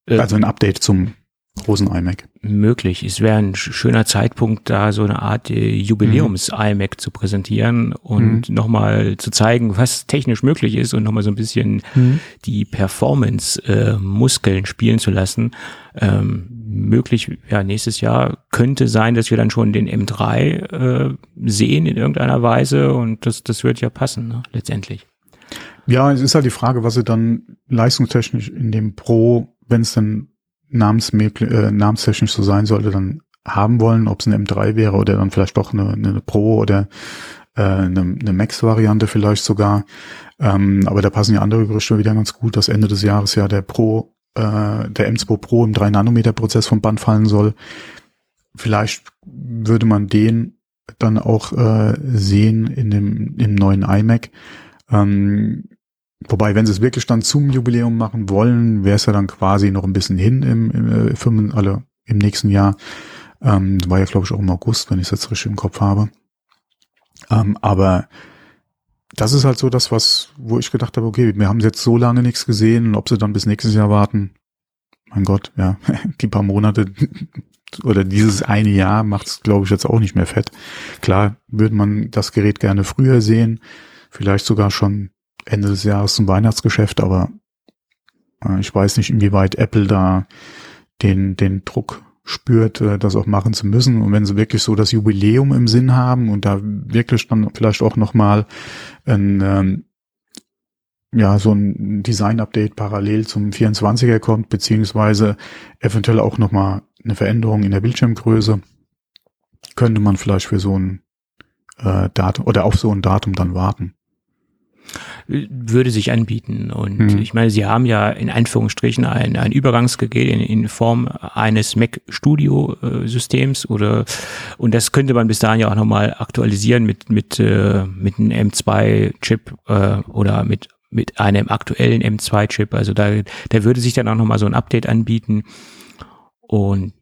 Äh, also ein Update zum großen iMac. Möglich. Es wäre ein schöner Zeitpunkt, da so eine Art äh, Jubiläums-iMac mhm. zu präsentieren und mhm. nochmal zu zeigen, was technisch möglich ist und nochmal so ein bisschen mhm. die Performance-Muskeln äh, spielen zu lassen. Ähm, möglich, ja, nächstes Jahr könnte sein, dass wir dann schon den M3 äh, sehen in irgendeiner Weise und das, das wird ja passen, ne, letztendlich. Ja, es ist halt die Frage, was sie dann leistungstechnisch in dem Pro, wenn es dann äh, namenstechnisch so sein sollte, dann haben wollen, ob es ein M3 wäre oder dann vielleicht doch eine, eine Pro oder äh, eine, eine Max-Variante vielleicht sogar. Ähm, aber da passen ja andere Gerüchte wieder ganz gut, dass Ende des Jahres ja der Pro, äh, der M2 Pro im 3-Nanometer-Prozess vom Band fallen soll. Vielleicht würde man den dann auch äh, sehen in dem im neuen iMac. Ähm, wobei, wenn sie es wirklich dann zum Jubiläum machen wollen, wäre es ja dann quasi noch ein bisschen hin im, im, im, also im nächsten Jahr. Ähm, war ja, glaube ich, auch im August, wenn ich es jetzt richtig im Kopf habe. Ähm, aber das ist halt so das, was, wo ich gedacht habe, okay, wir haben jetzt so lange nichts gesehen und ob sie dann bis nächstes Jahr warten, mein Gott, ja, <laughs> die paar Monate <laughs> oder dieses eine Jahr macht es, glaube ich, jetzt auch nicht mehr fett. Klar würde man das Gerät gerne früher sehen, vielleicht sogar schon Ende des Jahres zum Weihnachtsgeschäft, aber äh, ich weiß nicht, inwieweit Apple da den, den Druck spürt, äh, das auch machen zu müssen. Und wenn sie wirklich so das Jubiläum im Sinn haben und da wirklich dann vielleicht auch nochmal ein, ähm, ja, so ein Design-Update parallel zum 24er kommt, beziehungsweise eventuell auch nochmal eine Veränderung in der Bildschirmgröße, könnte man vielleicht für so ein äh, Datum oder auf so ein Datum dann warten würde sich anbieten. Und mhm. ich meine, sie haben ja in Anführungsstrichen ein, ein Übergangsgerät in, in Form eines Mac Studio äh, Systems oder und das könnte man bis dahin ja auch nochmal aktualisieren mit mit äh, mit einem M2 Chip äh, oder mit mit einem aktuellen M2 Chip. Also da da würde sich dann auch nochmal so ein Update anbieten. Und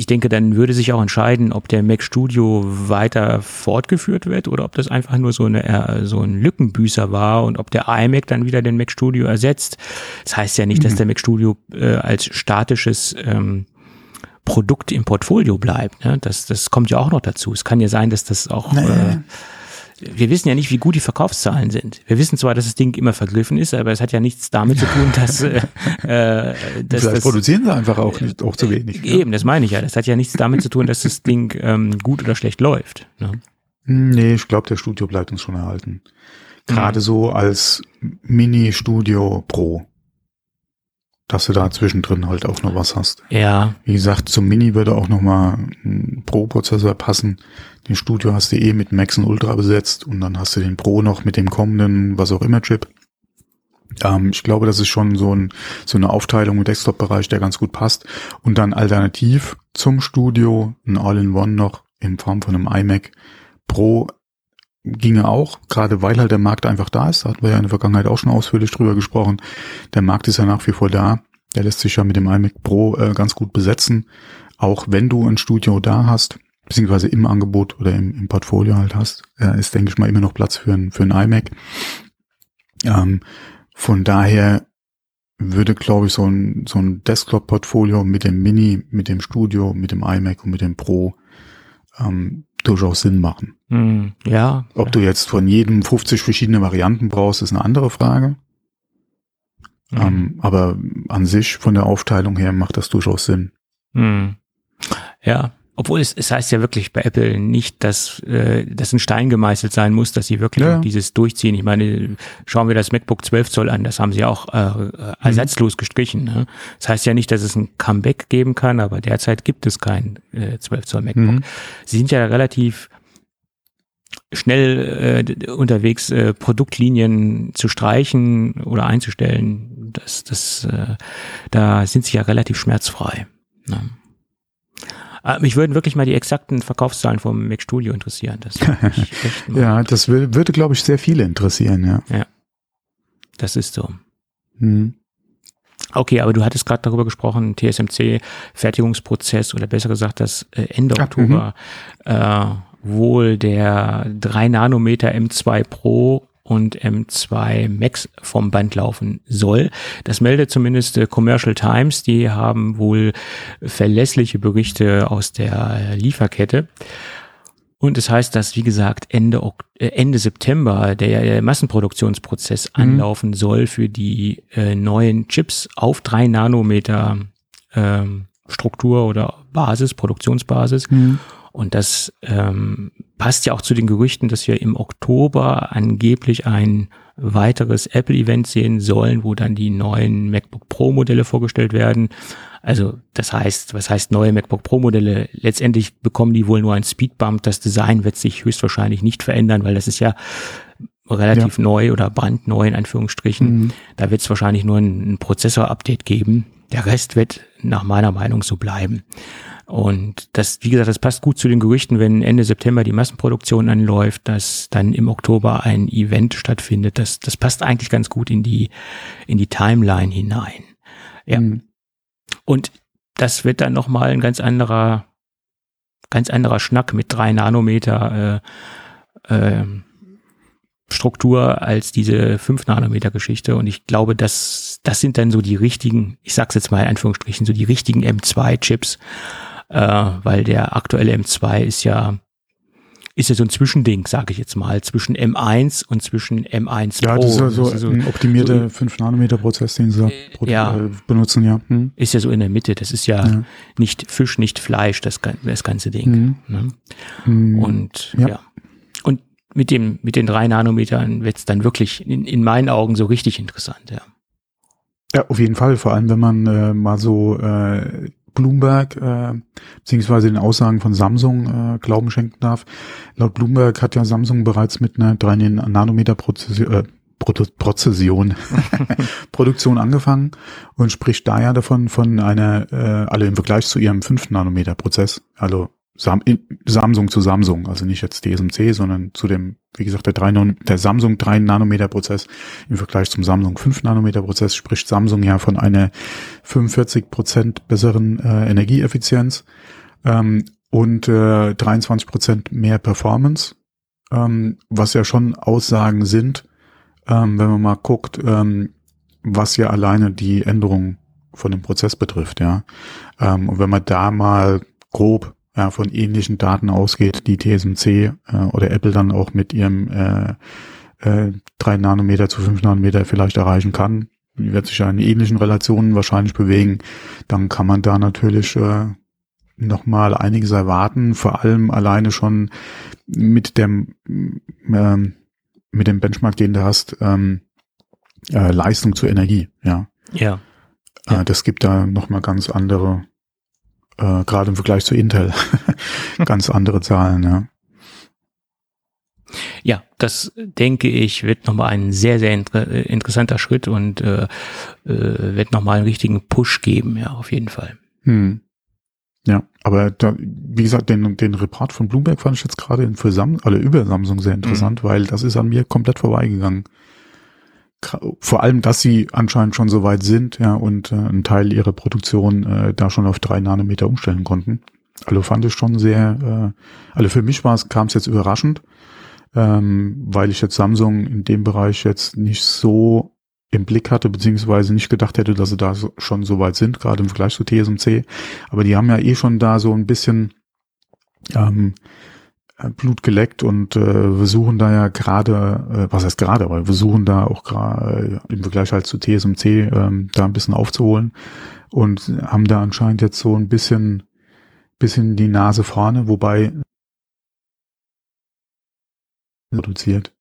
ich denke, dann würde sich auch entscheiden, ob der Mac Studio weiter fortgeführt wird oder ob das einfach nur so, eine, äh, so ein Lückenbüßer war und ob der iMac dann wieder den Mac Studio ersetzt. Das heißt ja nicht, mhm. dass der Mac Studio äh, als statisches ähm, Produkt im Portfolio bleibt. Ne? Das, das kommt ja auch noch dazu. Es kann ja sein, dass das auch naja. äh, wir wissen ja nicht, wie gut die Verkaufszahlen sind. Wir wissen zwar, dass das Ding immer vergriffen ist, aber es hat ja nichts damit zu tun, dass, äh, äh dass Vielleicht das, produzieren sie einfach auch nicht auch zu wenig. Äh, eben, das meine ich ja. Das hat ja nichts damit zu tun, dass das Ding ähm, gut oder schlecht läuft. Ne? Nee, ich glaube, der Studio bleibt uns schon erhalten. Gerade mhm. so als Mini-Studio Pro dass du da zwischendrin halt auch noch was hast. Ja. Wie gesagt, zum Mini würde auch noch mal ein Pro-Prozessor passen. Den Studio hast du eh mit Max und Ultra besetzt und dann hast du den Pro noch mit dem kommenden, was auch immer Chip. Ähm, ich glaube, das ist schon so, ein, so eine Aufteilung im Desktop-Bereich, der ganz gut passt. Und dann alternativ zum Studio ein All-in-One noch in Form von einem iMac Pro ginge auch, gerade weil halt der Markt einfach da ist. Da hatten wir ja in der Vergangenheit auch schon ausführlich drüber gesprochen. Der Markt ist ja nach wie vor da. Der lässt sich ja mit dem iMac Pro äh, ganz gut besetzen. Auch wenn du ein Studio da hast, beziehungsweise im Angebot oder im, im Portfolio halt hast, äh, ist, denke ich mal, immer noch Platz für ein, für ein iMac. Ähm, von daher würde, glaube ich, so ein, so ein Desktop-Portfolio mit dem Mini, mit dem Studio, mit dem iMac und mit dem Pro ähm, durchaus Sinn machen. Mm, ja. Ob du jetzt von jedem 50 verschiedene Varianten brauchst, ist eine andere Frage. Mm. Ähm, aber an sich, von der Aufteilung her, macht das durchaus Sinn. Mm. Ja, obwohl es, es heißt ja wirklich bei Apple nicht, dass äh, das ein Stein gemeißelt sein muss, dass sie wirklich ja. dieses durchziehen. Ich meine, schauen wir das MacBook 12 Zoll an, das haben sie auch äh, mhm. ersatzlos gestrichen. Ne? Das heißt ja nicht, dass es ein Comeback geben kann, aber derzeit gibt es kein äh, 12 Zoll MacBook. Mhm. Sie sind ja relativ schnell äh, unterwegs, äh, Produktlinien zu streichen oder einzustellen. Das, das, äh, da sind sie ja relativ schmerzfrei. Ne? Äh, mich würden wirklich mal die exakten Verkaufszahlen vom Mac Studio interessieren. Das <laughs> ja, das würde, glaube ich, sehr viele interessieren, ja. Ja, das ist so. Hm. Okay, aber du hattest gerade darüber gesprochen, TSMC-Fertigungsprozess oder besser gesagt, dass äh, Ende Ach, Oktober mhm. Äh, wohl der 3 Nanometer M2 Pro und M2 Max vom Band laufen soll. Das meldet zumindest äh, Commercial Times. Die haben wohl verlässliche Berichte aus der Lieferkette. Und es das heißt, dass, wie gesagt, Ende, äh, Ende September der, der Massenproduktionsprozess mhm. anlaufen soll für die äh, neuen Chips auf drei Nanometer ähm, Struktur oder Basis, Produktionsbasis. Mhm. Und das ähm, passt ja auch zu den Gerüchten, dass wir im Oktober angeblich ein weiteres Apple-Event sehen sollen, wo dann die neuen MacBook Pro-Modelle vorgestellt werden. Also das heißt, was heißt neue MacBook Pro Modelle? Letztendlich bekommen die wohl nur einen Speedbump. Das Design wird sich höchstwahrscheinlich nicht verändern, weil das ist ja relativ ja. neu oder brandneu in Anführungsstrichen. Mhm. Da wird es wahrscheinlich nur ein, ein Prozessor-Update geben. Der Rest wird nach meiner Meinung so bleiben. Und das, wie gesagt, das passt gut zu den Gerüchten, wenn Ende September die Massenproduktion anläuft, dass dann im Oktober ein Event stattfindet. Das, das passt eigentlich ganz gut in die, in die Timeline hinein. Ja. Mhm. Und das wird dann nochmal ein ganz anderer, ganz anderer Schnack mit drei Nanometer äh, äh, Struktur als diese 5 Nanometer Geschichte. Und ich glaube, dass das sind dann so die richtigen, ich sag's jetzt mal in Anführungsstrichen, so die richtigen M2-Chips, äh, weil der aktuelle M2 ist ja ist ja so ein Zwischending, sage ich jetzt mal, zwischen M1 und zwischen M1 ja, Pro. Ja, das ist ja so, ist so ein optimierter so, 5-Nanometer-Prozess, den sie äh, ja, äh, benutzen, ja. Hm. Ist ja so in der Mitte. Das ist ja, ja. nicht Fisch, nicht Fleisch, das, das ganze Ding. Mhm. Ne? Mhm. Und ja. ja. Und mit dem, mit den drei Nanometern wird es dann wirklich in, in meinen Augen so richtig interessant, ja. Ja, auf jeden Fall. Vor allem, wenn man äh, mal so äh, Bloomberg äh, beziehungsweise den Aussagen von Samsung äh, Glauben schenken darf. Laut Bloomberg hat ja Samsung bereits mit einer 3 Nanometer Prozession, äh, <laughs> Prozession Produktion angefangen und spricht daher davon von einer, äh, also im Vergleich zu ihrem 5 Nanometer Prozess, also Sam Samsung zu Samsung, also nicht jetzt TSMC, sondern zu dem, wie gesagt, der, 3 der Samsung 3 Nanometer Prozess im Vergleich zum Samsung 5 Nanometer Prozess spricht Samsung ja von einer 45 Prozent besseren äh, Energieeffizienz ähm, und äh, 23 Prozent mehr Performance, ähm, was ja schon Aussagen sind, ähm, wenn man mal guckt, ähm, was ja alleine die Änderung von dem Prozess betrifft, ja. Ähm, und wenn man da mal grob ja, von ähnlichen Daten ausgeht, die TSMC äh, oder Apple dann auch mit ihrem äh, äh, 3 Nanometer zu 5 Nanometer vielleicht erreichen kann, wird sich ja in ähnlichen Relationen wahrscheinlich bewegen, dann kann man da natürlich äh, nochmal einiges erwarten, vor allem alleine schon mit dem äh, mit dem Benchmark, den du hast, ähm, äh, Leistung zur Energie, ja. Ja. Äh, das gibt da nochmal ganz andere äh, gerade im Vergleich zu Intel <laughs> ganz andere Zahlen. Ja. Ja, das denke ich wird nochmal ein sehr, sehr inter äh, interessanter Schritt und äh, äh, wird nochmal einen richtigen Push geben, ja, auf jeden Fall. Hm. Ja, aber da, wie gesagt, den, den Report von Bloomberg fand ich jetzt gerade für Samsung, alle über Samsung sehr interessant, mhm. weil das ist an mir komplett vorbeigegangen vor allem, dass sie anscheinend schon so weit sind, ja, und äh, einen Teil ihrer Produktion äh, da schon auf drei Nanometer umstellen konnten. Also fand ich schon sehr, äh, also für mich war es, kam es jetzt überraschend, ähm, weil ich jetzt Samsung in dem Bereich jetzt nicht so im Blick hatte, beziehungsweise nicht gedacht hätte, dass sie da so, schon so weit sind, gerade im Vergleich zu TSMC. Aber die haben ja eh schon da so ein bisschen ähm, Blut geleckt und äh, wir suchen da ja gerade, äh, was heißt gerade, aber wir suchen da auch gerade äh, im Vergleich halt zu TSMC ähm, da ein bisschen aufzuholen und haben da anscheinend jetzt so ein bisschen, bisschen die Nase vorne, wobei produziert.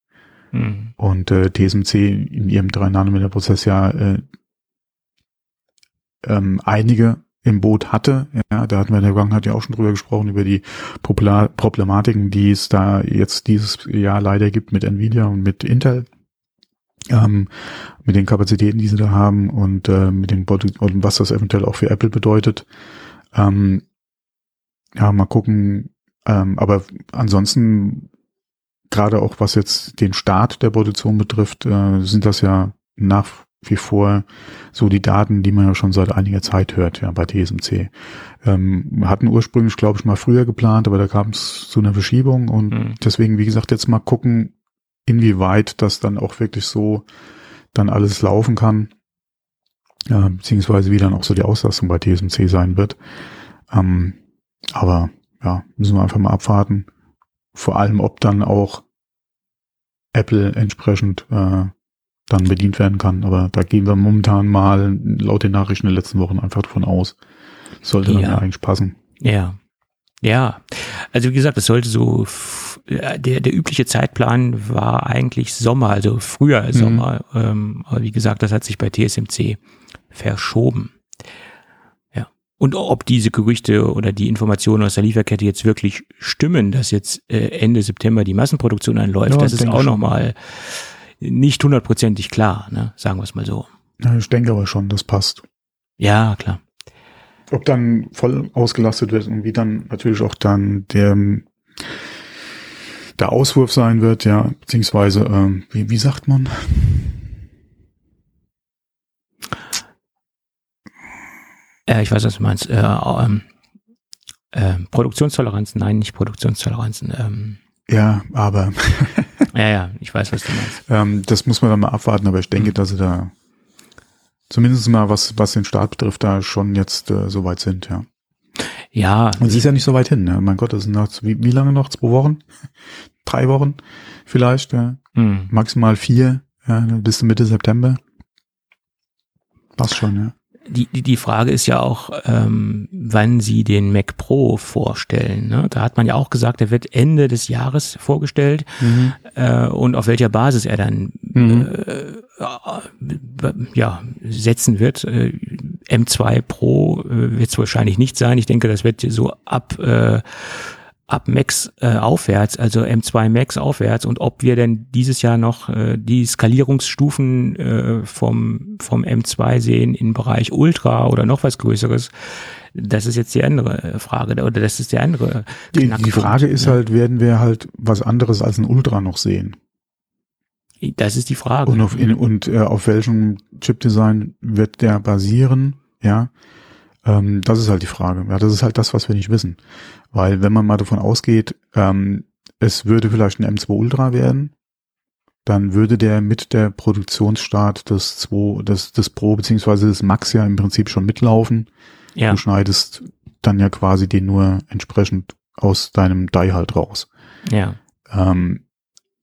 Mhm. Und äh, TSMC in ihrem 3-Nanometer-Prozess ja äh, ähm, einige im Boot hatte. Ja, da hatten wir in der Vergangenheit ja auch schon drüber gesprochen, über die Problematiken, die es da jetzt dieses Jahr leider gibt mit Nvidia und mit Intel. Ähm, mit den Kapazitäten, die sie da haben und äh, mit dem und was das eventuell auch für Apple bedeutet. Ähm, ja, mal gucken. Ähm, aber ansonsten, gerade auch was jetzt den Start der Produktion betrifft, äh, sind das ja nach wie vor so die Daten, die man ja schon seit einiger Zeit hört, ja, bei TSMC. Ähm, hatten ursprünglich, glaube ich, mal früher geplant, aber da kam es zu einer Verschiebung und mhm. deswegen, wie gesagt, jetzt mal gucken, inwieweit das dann auch wirklich so dann alles laufen kann, äh, beziehungsweise wie dann auch so die Auslastung bei TSMC sein wird. Ähm, aber ja, müssen wir einfach mal abwarten. Vor allem, ob dann auch Apple entsprechend äh, dann bedient werden kann. Aber da gehen wir momentan mal laut den Nachrichten der letzten Wochen einfach davon aus. Sollte dann ja eigentlich passen. Ja. Ja, also wie gesagt, es sollte so, der, der übliche Zeitplan war eigentlich Sommer, also früher mhm. Sommer. Ähm, aber wie gesagt, das hat sich bei TSMC verschoben. Ja. und ob diese Gerüchte oder die Informationen aus der Lieferkette jetzt wirklich stimmen, dass jetzt äh, Ende September die Massenproduktion anläuft, Ja, das ist auch schon. Nicht hundertprozentig klar, ne? sagen wir es mal so. Ich denke aber schon, das passt. Ja, klar. Ob dann voll ausgelastet wird und wie dann natürlich auch dann der, der Auswurf sein wird, ja, beziehungsweise, ähm, wie, wie sagt man? Äh, ich weiß, was du meinst. Äh, ähm, äh, Produktionstoleranzen, nein, nicht Produktionstoleranzen. Ähm, Ja, aber <laughs> ja, ja, ich weiß, was du meinst. ähm, das muss man dann mal abwarten, aber ich denke, dass sie da zumindest mal, was, was den Start betrifft, da schon jetzt äh, so weit sind, ja. Ja, Und es ist ja nicht so weit hin, ne? Mein Gott, das sind noch, wie, wie lange noch? Zwei Wochen? <laughs> Drei Wochen? Vielleicht, ja. mh. Maximal vier, ja, bis Mitte September. Passt schon, ja. Die, die, die Frage ist ja auch, ähm, wann sie den Mac Pro vorstellen. Ne? Da hat man ja auch gesagt, er wird Ende des Jahres vorgestellt äh, und auf welcher Basis er dann Mhm. äh, ja, setzen wird. Äh, M2 Pro äh, wird es wahrscheinlich nicht sein. Ich denke, das wird so ab äh, ab Max äh, aufwärts, also M2 Max aufwärts und ob wir denn dieses Jahr noch äh, die Skalierungsstufen äh, vom, vom M2 sehen im Bereich Ultra oder noch was Größeres, das ist jetzt die andere Frage oder das ist der andere Die, die Frage ist ne? halt, werden wir halt was anderes als ein Ultra noch sehen? Das ist die Frage. Und auf, in, und äh, auf welchem Chipdesign wird der basieren? Ja, ähm, das ist halt die Frage. Ja, das ist halt das, was wir nicht wissen. Weil wenn man mal davon ausgeht, ähm, es würde vielleicht ein M2 Ultra werden, dann würde der mit der Produktionsstart des 2, des, des Pro beziehungsweise des Max ja im Prinzip schon mitlaufen. ja, Du schneidest dann ja quasi den nur entsprechend aus deinem Die halt raus. ja, Ähm,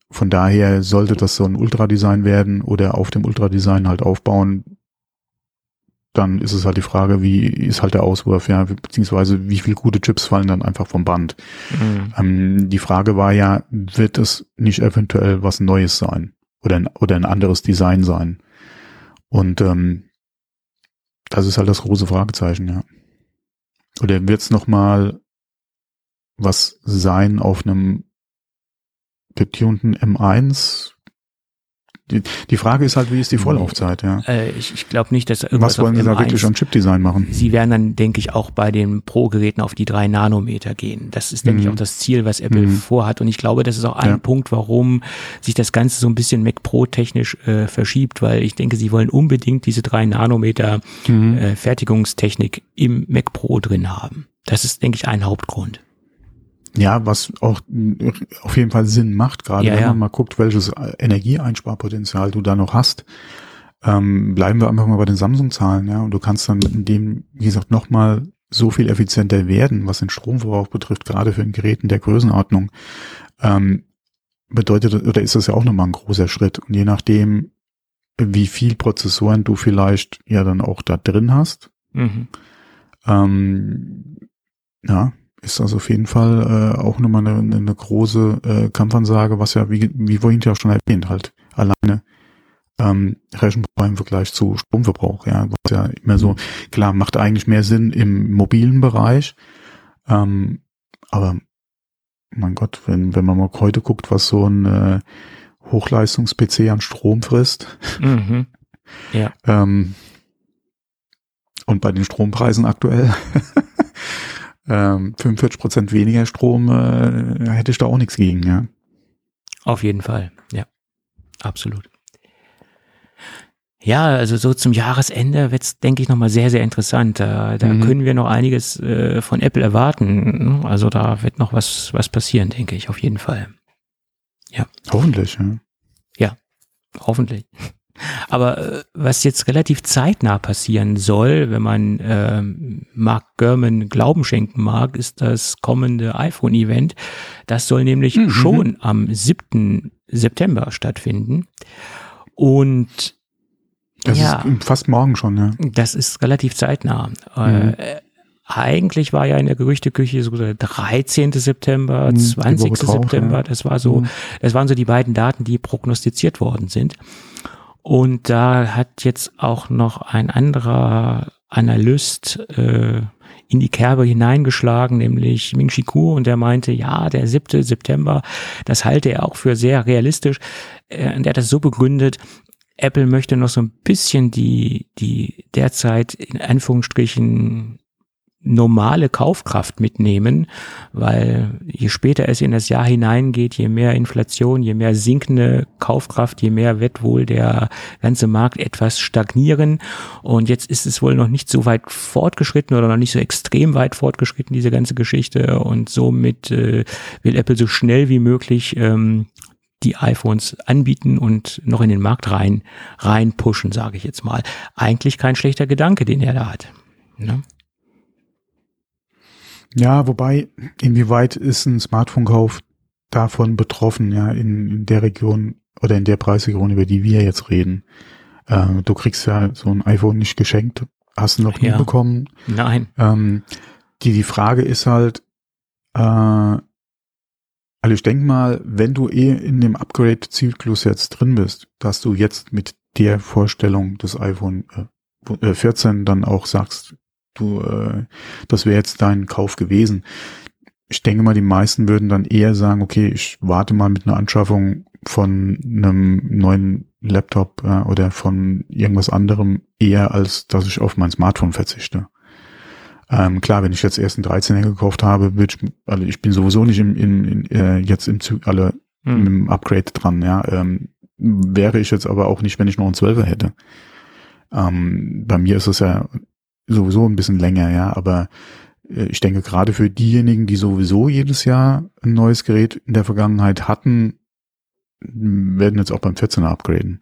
von daher sollte das so ein Ultra-Design werden oder auf dem Ultra-Design halt aufbauen, dann ist es halt die Frage, wie ist halt der Auswurf, ja, beziehungsweise wie viel gute Chips fallen dann einfach vom Band. mhm. Ähm, die Frage war ja, wird es nicht eventuell was Neues sein oder ein, oder ein anderes Design sein? Und ähm, das ist halt das große Fragezeichen, ja. Oder wird es nochmal was sein auf einem getunten M1? Die, die Frage ist halt, wie ist die Vorlaufzeit, ja? Äh, ich ich glaube nicht, dass irgendwas Was wollen sie da M1 wirklich an Chipdesign machen? Sie werden dann, denke ich, auch bei den Pro-Geräten auf die drei Nanometer gehen. Das ist, denke ich, Mhm. auch das Ziel, was Apple Mhm. vorhat. Und ich glaube, das ist auch ein Ja. Punkt, warum sich das Ganze so ein bisschen Mac Pro technisch äh, verschiebt, weil ich denke, sie wollen unbedingt diese drei Nanometer Mhm. äh, Fertigungstechnik im Mac Pro drin haben. Das ist, denke ich, ein Hauptgrund. Ja, was auch auf jeden Fall Sinn macht, gerade Ja, wenn ja. man mal guckt, welches Energieeinsparpotenzial du da noch hast. Ähm, bleiben wir einfach mal bei den Samsung-Zahlen, ja. Und du kannst dann in dem, wie gesagt, nochmal so viel effizienter werden, was den Stromverbrauch betrifft, gerade für ein Gerät in der Größenordnung. Ähm, bedeutet, oder ist das ja auch nochmal ein großer Schritt. Und je nachdem, wie viel Prozessoren du vielleicht ja dann auch da drin hast, Mhm. ähm, ja, ist das auf jeden Fall äh, auch nochmal eine, eine große äh, Kampfansage, was ja, wie, wie vorhin ja schon erwähnt, halt alleine ähm, Rechenpower im Vergleich zu Stromverbrauch, ja, was ja immer so, klar, macht eigentlich mehr Sinn im mobilen Bereich, ähm, aber mein Gott, wenn, wenn man mal heute guckt, was so ein äh, Hochleistungs-PC an Strom frisst, Mhm. <laughs> ähm, und bei den Strompreisen aktuell <laughs> ähm, 45 Prozent weniger Strom äh, hätte ich da auch nichts gegen, ja. Auf jeden Fall, ja. Absolut. Ja, also so zum Jahresende wird's, denke ich, nochmal sehr, sehr interessant. Da, da Mhm. können wir noch einiges äh, von Apple erwarten. Also da wird noch was, was passieren, denke ich, auf jeden Fall. Hoffentlich, ja. Hoffentlich. Aber äh, was jetzt relativ zeitnah passieren soll, wenn man ähm, Mark Gurman Glauben schenken mag, ist das kommende iPhone-Event. Das soll nämlich Mhm. schon am 7. September stattfinden. Und Das Ja. ist fast morgen schon, ja. das ist relativ zeitnah. Mhm. Äh, eigentlich war ja in der Gerüchteküche so der 13. September, Mhm, die 20. Woche drauf, September, das war so, Mhm. das waren so die beiden Daten, die prognostiziert worden sind. Und da hat jetzt auch noch ein anderer Analyst äh, in die Kerbe hineingeschlagen, nämlich Ming Chi Kuo, und der meinte, ja, der 7. September, das halte er auch für sehr realistisch. Äh, und er hat das so begründet, Apple möchte noch so ein bisschen die, die derzeit in Anführungsstrichen normale Kaufkraft mitnehmen, weil je später es in das Jahr hineingeht, je mehr Inflation, je mehr sinkende Kaufkraft, je mehr wird wohl der ganze Markt etwas stagnieren. Und jetzt ist es wohl noch nicht so weit fortgeschritten oder noch nicht so extrem weit fortgeschritten, diese ganze Geschichte. Und somit äh, will Apple so schnell wie möglich ähm, die iPhones anbieten und noch in den Markt rein, rein pushen, sage ich jetzt mal. Eigentlich kein schlechter Gedanke, den er da hat. Ne? Ja, wobei, inwieweit ist ein Smartphone-Kauf davon betroffen, ja, in, in der Region oder in der Preisregion, über die wir jetzt reden. Äh, du kriegst ja so ein iPhone nicht geschenkt, hast du noch nie ja. bekommen. Nein. Ähm, die, die Frage ist halt, äh, also ich denke mal, wenn du eh in dem Upgrade-Zyklus jetzt drin bist, dass du jetzt mit der Vorstellung des iPhone äh, 14 dann auch sagst, du, äh, das wäre jetzt dein Kauf gewesen. Ich denke mal, die meisten würden dann eher sagen, okay, ich warte mal mit einer Anschaffung von einem neuen Laptop äh, oder von irgendwas anderem eher, als dass ich auf mein Smartphone verzichte. Ähm, klar, wenn ich jetzt erst einen 13er gekauft habe, würde ich, also ich bin sowieso nicht im, in, in, äh, jetzt im Zug alle hm. im Upgrade dran, ja. Ähm, wäre ich jetzt aber auch nicht, wenn ich noch einen 12er hätte. Ähm, bei mir ist es ja sowieso ein bisschen länger, ja, aber äh, ich denke gerade für diejenigen, die sowieso jedes Jahr ein neues Gerät in der Vergangenheit hatten, werden jetzt auch beim 14er upgraden.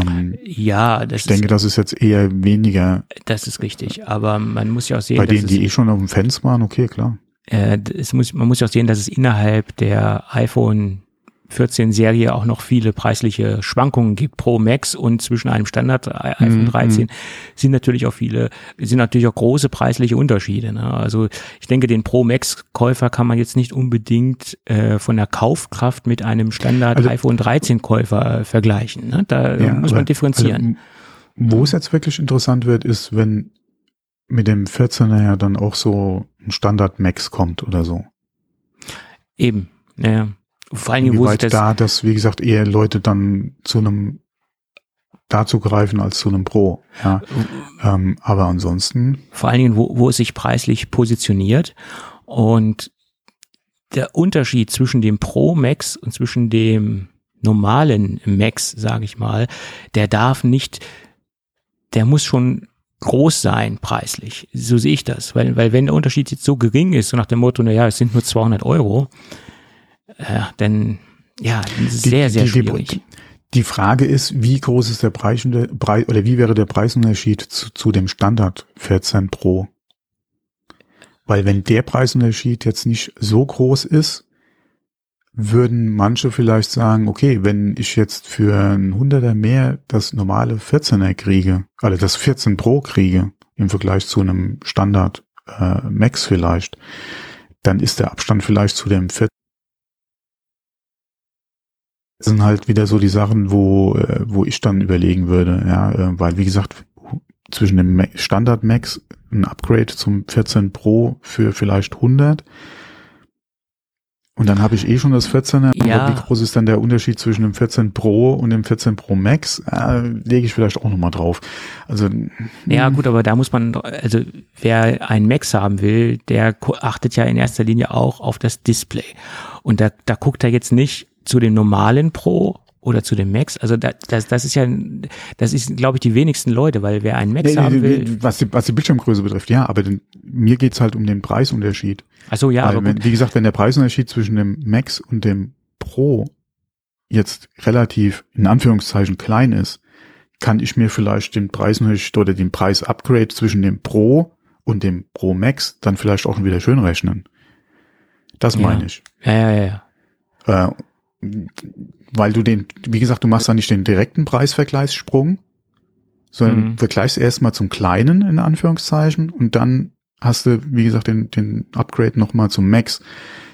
Ähm, ja, das ich denke, das ist jetzt eher weniger. Das ist richtig, aber man muss ja auch sehen, bei denen, die eh schon auf dem Fans waren, okay, klar. Äh, es muss, man muss ja auch sehen, dass es innerhalb der iPhone 14 Serie auch noch viele preisliche Schwankungen gibt. Pro Max und zwischen einem Standard iPhone 13 mhm. sind natürlich auch viele, sind natürlich auch große preisliche Unterschiede. Ne? Also ich denke, den Pro Max Käufer kann man jetzt nicht unbedingt äh, von der Kaufkraft mit einem Standard also, iPhone 13 Käufer äh, vergleichen. Ne? Da ja, muss man differenzieren. Also, wo es jetzt wirklich interessant wird, ist, wenn mit dem 14er ja dann auch so ein Standard Max kommt oder so. Eben, ja. Vor allen Dingen, wo das da, dass, wie gesagt, eher Leute dann zu einem dazu greifen als zu einem Pro. Ja. Ähm, aber ansonsten. Vor allen Dingen, wo, wo es sich preislich positioniert und der Unterschied zwischen dem Pro Max und zwischen dem normalen Max, sage ich mal, der darf nicht, der muss schon groß sein preislich. So sehe ich das, weil, weil wenn der Unterschied jetzt so gering ist, so nach dem Motto, na ja, es sind nur 200 Euro, äh, denn ja, sehr, sehr die, schwierig. Die, die, Frage ist, wie groß ist der Preis, oder wie wäre der Preisunterschied zu, zu dem Standard 14 Pro? Weil wenn der Preisunterschied jetzt nicht so groß ist, würden manche vielleicht sagen, okay, wenn ich jetzt für ein Hunderter mehr das normale 14er kriege, also das 14 Pro kriege, im Vergleich zu einem Standard äh, Max vielleicht, dann ist der Abstand vielleicht zu dem 14 sind halt wieder so die Sachen, wo, äh, wo ich dann überlegen würde, ja, äh, weil wie gesagt, zwischen dem Standard Max ein Upgrade zum 14 Pro für vielleicht 100 und dann habe ich eh schon das 14er. Ja. Wie groß ist dann der Unterschied zwischen dem 14 Pro und dem 14 Pro Max? Äh, lege ich vielleicht auch nochmal drauf. Also Ja hm. gut, aber da muss man, also wer einen Max haben will, der achtet ja in erster Linie auch auf das Display. Und da, da guckt er jetzt nicht, zu dem normalen Pro oder zu dem Max. Also das, das, das ist ja, das ist, glaube ich, die wenigsten Leute, weil wer einen Max nee, haben will. Was die, was die Bildschirmgröße betrifft, ja, aber den, mir geht's halt um den Preisunterschied. Ach so, ja. Weil, aber wenn, wie gesagt, wenn der Preisunterschied zwischen dem Max und dem Pro jetzt relativ in Anführungszeichen klein ist, kann ich mir vielleicht den Preisunterschied oder den Preis-Upgrade zwischen dem Pro und dem Pro Max dann vielleicht auch wieder schön rechnen. Das meine ja. ich. Ja, ja, ja. ja. Äh, weil du den, wie gesagt, du machst da nicht den direkten Preisvergleichssprung, sondern mhm. vergleichst erstmal zum kleinen, in Anführungszeichen, und dann hast du, wie gesagt, den, den Upgrade nochmal zum Max,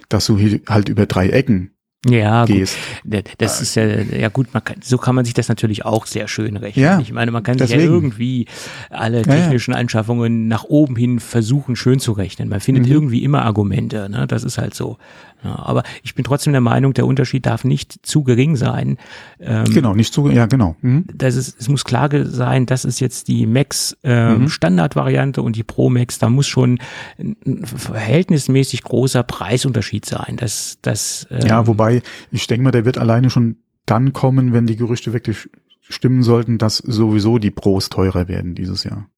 dass du hier halt über drei Ecken ja, gehst. Gut. Das ist ja, ja gut, man kann, so kann man sich das natürlich auch sehr schön rechnen. Ja, ich meine, man kann sich deswegen. ja irgendwie alle technischen Anschaffungen nach oben hin versuchen schön zu rechnen. Man findet Mhm. irgendwie immer Argumente, ne? Das ist halt so. Ja, aber ich bin trotzdem der Meinung, der Unterschied darf nicht zu gering sein. Ähm, Genau, nicht so, ja, genau. Mhm. das ist, es muss klar sein, das ist jetzt die Max ähm, Mhm. Standardvariante und die Pro Max, da muss schon ein, ein verhältnismäßig großer Preisunterschied sein. Das, das, ähm, Ja, wobei, ich denke mal, der wird alleine schon dann kommen, wenn die Gerüchte wirklich stimmen sollten, dass sowieso die Pros teurer werden dieses Jahr.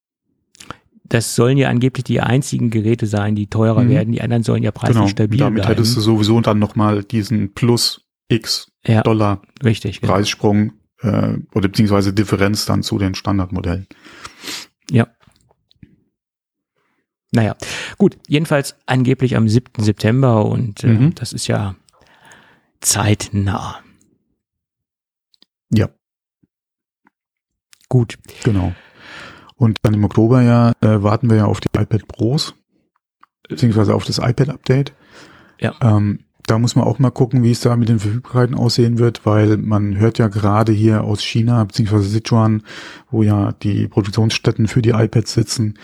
das sollen ja angeblich die einzigen Geräte sein, die teurer Mhm. werden. Die anderen sollen ja preislich Genau. stabil Damit bleiben. hättest du sowieso dann nochmal diesen Plus X ja, Dollar richtig. Genau. Preissprung äh, oder beziehungsweise Differenz dann zu den Standardmodellen. Ja. Naja, gut, jedenfalls angeblich am 7. September und äh, Mhm. das ist ja zeitnah. Ja, Gut. genau. Und dann im Oktober ja äh, warten wir ja auf die iPad Pros, beziehungsweise auf das iPad-Update. Ja. Ähm, da muss man auch mal gucken, wie es da mit den Verfügbarkeiten aussehen wird, weil man hört ja gerade hier aus China, beziehungsweise Sichuan, wo ja die Produktionsstätten für die iPads sitzen,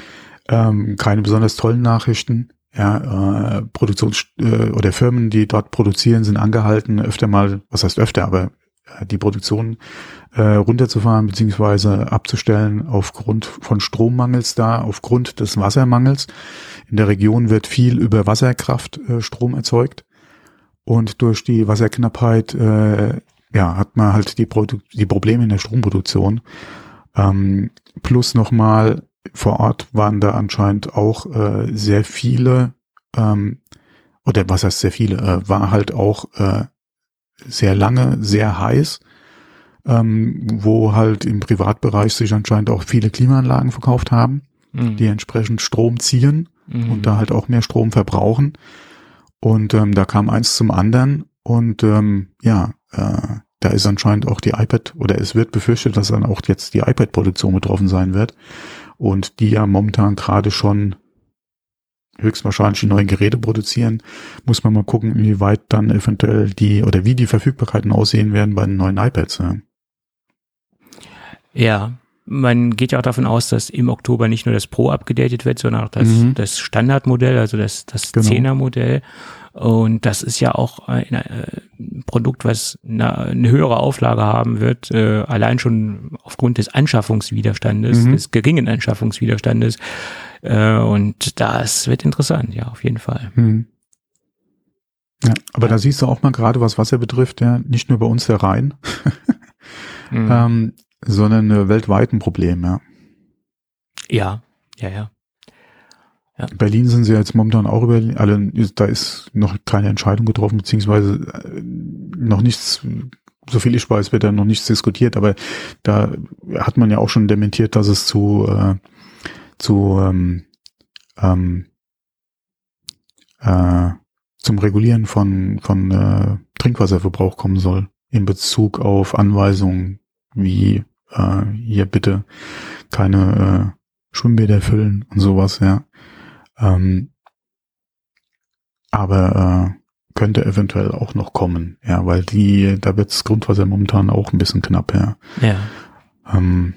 ähm, keine besonders tollen Nachrichten. Ja, äh, Produktions äh, oder Firmen, die dort produzieren, sind angehalten, öfter mal, was heißt öfter, aber äh, die Produktion äh, runterzufahren beziehungsweise abzustellen aufgrund von Strommangels da, aufgrund des Wassermangels. In der Region wird viel über Wasserkraft äh, Strom erzeugt und durch die Wasserknappheit äh, ja, hat man halt die, Produ die Probleme in der Stromproduktion. Ähm, plus nochmal vor Ort waren da anscheinend auch äh, sehr viele, ähm, oder was heißt sehr viele, äh, war halt auch äh, sehr lange, sehr heiß, ähm, wo halt im Privatbereich sich anscheinend auch viele Klimaanlagen verkauft haben, Mhm. die entsprechend Strom ziehen Mhm. und da halt auch mehr Strom verbrauchen. Und ähm, da kam eins zum anderen und ähm, ja, äh, da ist anscheinend auch die iPad oder es wird befürchtet, dass dann auch jetzt die iPad-Produktion betroffen sein wird und die ja momentan gerade schon höchstwahrscheinlich die neuen Geräte produzieren, muss man mal gucken, inwieweit dann eventuell die oder wie die Verfügbarkeiten aussehen werden bei den neuen iPads. Ja. Ja, man geht ja auch davon aus, dass im Oktober nicht nur das Pro abgedatet wird, sondern auch das, Mhm. das Standardmodell, also das, das Genau. 10er Modell. Und das ist ja auch ein, äh, ein Produkt, was eine, eine höhere Auflage haben wird, äh, allein schon aufgrund des Anschaffungswiderstandes, Mhm. des geringen Anschaffungswiderstandes. Äh, und das wird interessant, ja, auf jeden Fall. Hm. Ja, aber da siehst du auch mal gerade, was Wasser betrifft, ja, nicht nur bei uns der Rhein, <laughs> Mhm. ähm, sondern äh, weltweit ein Problem, ja. ja, ja, ja. In Berlin sind sie jetzt momentan auch über, alle, da ist noch keine Entscheidung getroffen, beziehungsweise äh, noch nichts, so viel ich weiß, wird da noch nichts diskutiert, aber da hat man ja auch schon dementiert, dass es zu, äh, zu ähm, ähm, äh, zum Regulieren von, von äh, Trinkwasserverbrauch kommen soll in Bezug auf Anweisungen wie äh, hier bitte keine äh, Schwimmbäder füllen und sowas, ja. Ähm, aber äh, könnte eventuell auch noch kommen, ja, weil die, da wird das Grundwasser momentan auch ein bisschen knapp, ja. Ja. Ähm,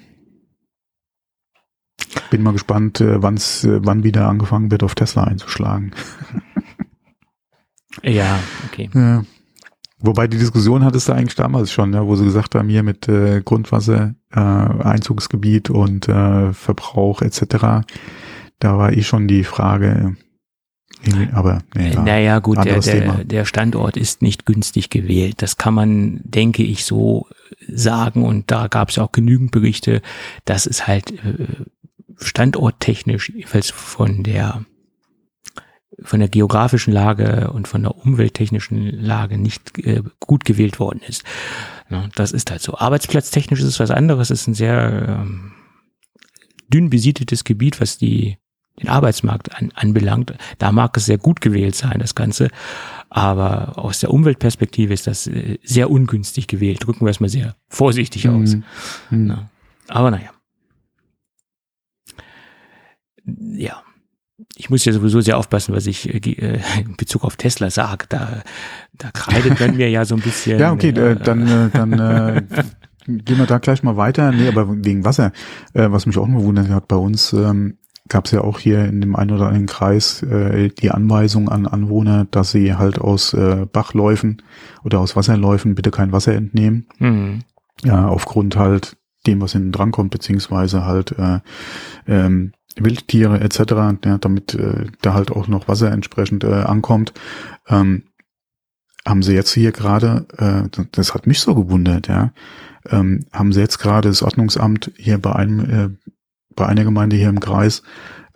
bin mal gespannt, äh, wann's, äh, wann wieder angefangen wird, auf Tesla einzuschlagen. <laughs> Ja, okay. Ja. Wobei die Diskussion hattest du eigentlich damals schon, ja, wo sie gesagt haben, hier mit äh, Grundwasser, äh, Einzugsgebiet und äh, Verbrauch etc. Da war eh schon die Frage, irgendwie, aber nee, ja. Naja, gut, der, der, der Standort ist nicht günstig gewählt. Das kann man, denke ich, so sagen. Und da gab es auch genügend Berichte, dass es halt äh, standorttechnisch, jedenfalls von der von der geografischen Lage und von der umwelttechnischen Lage nicht äh, gut gewählt worden ist. Ja, das ist halt so. Arbeitsplatztechnisch ist es was anderes. Es ist ein sehr ähm, dünn besiedeltes Gebiet, was die den Arbeitsmarkt an, anbelangt. Da mag es sehr gut gewählt sein, das Ganze. Aber aus der Umweltperspektive ist das äh, sehr ungünstig gewählt. Drücken wir es mal sehr vorsichtig aus. Hm, hm. Ja. Aber naja. Ja. ich muss ja sowieso sehr aufpassen, was ich äh, in Bezug auf Tesla sage. Da, da kreidet man mir ja so ein bisschen. <laughs> Ja, okay, äh, dann, äh, dann äh, gehen wir da gleich mal weiter. Nee, aber wegen Wasser, äh, was mich auch mal wundert hat, bei uns ähm, gab es ja auch hier in dem einen oder anderen Kreis äh, die Anweisung an Anwohner, dass sie halt aus äh, Bachläufen oder aus Wasserläufen bitte kein Wasser entnehmen. Mhm. Ja, aufgrund halt dem, was hinten dran kommt, beziehungsweise halt äh, ähm, Wildtiere etc., ja, damit äh, da halt auch noch Wasser entsprechend äh, ankommt. Ähm, haben sie jetzt hier gerade, äh, das hat mich so gewundert, ja, ähm, haben sie jetzt gerade das Ordnungsamt hier bei einem, äh, bei einer Gemeinde hier im Kreis,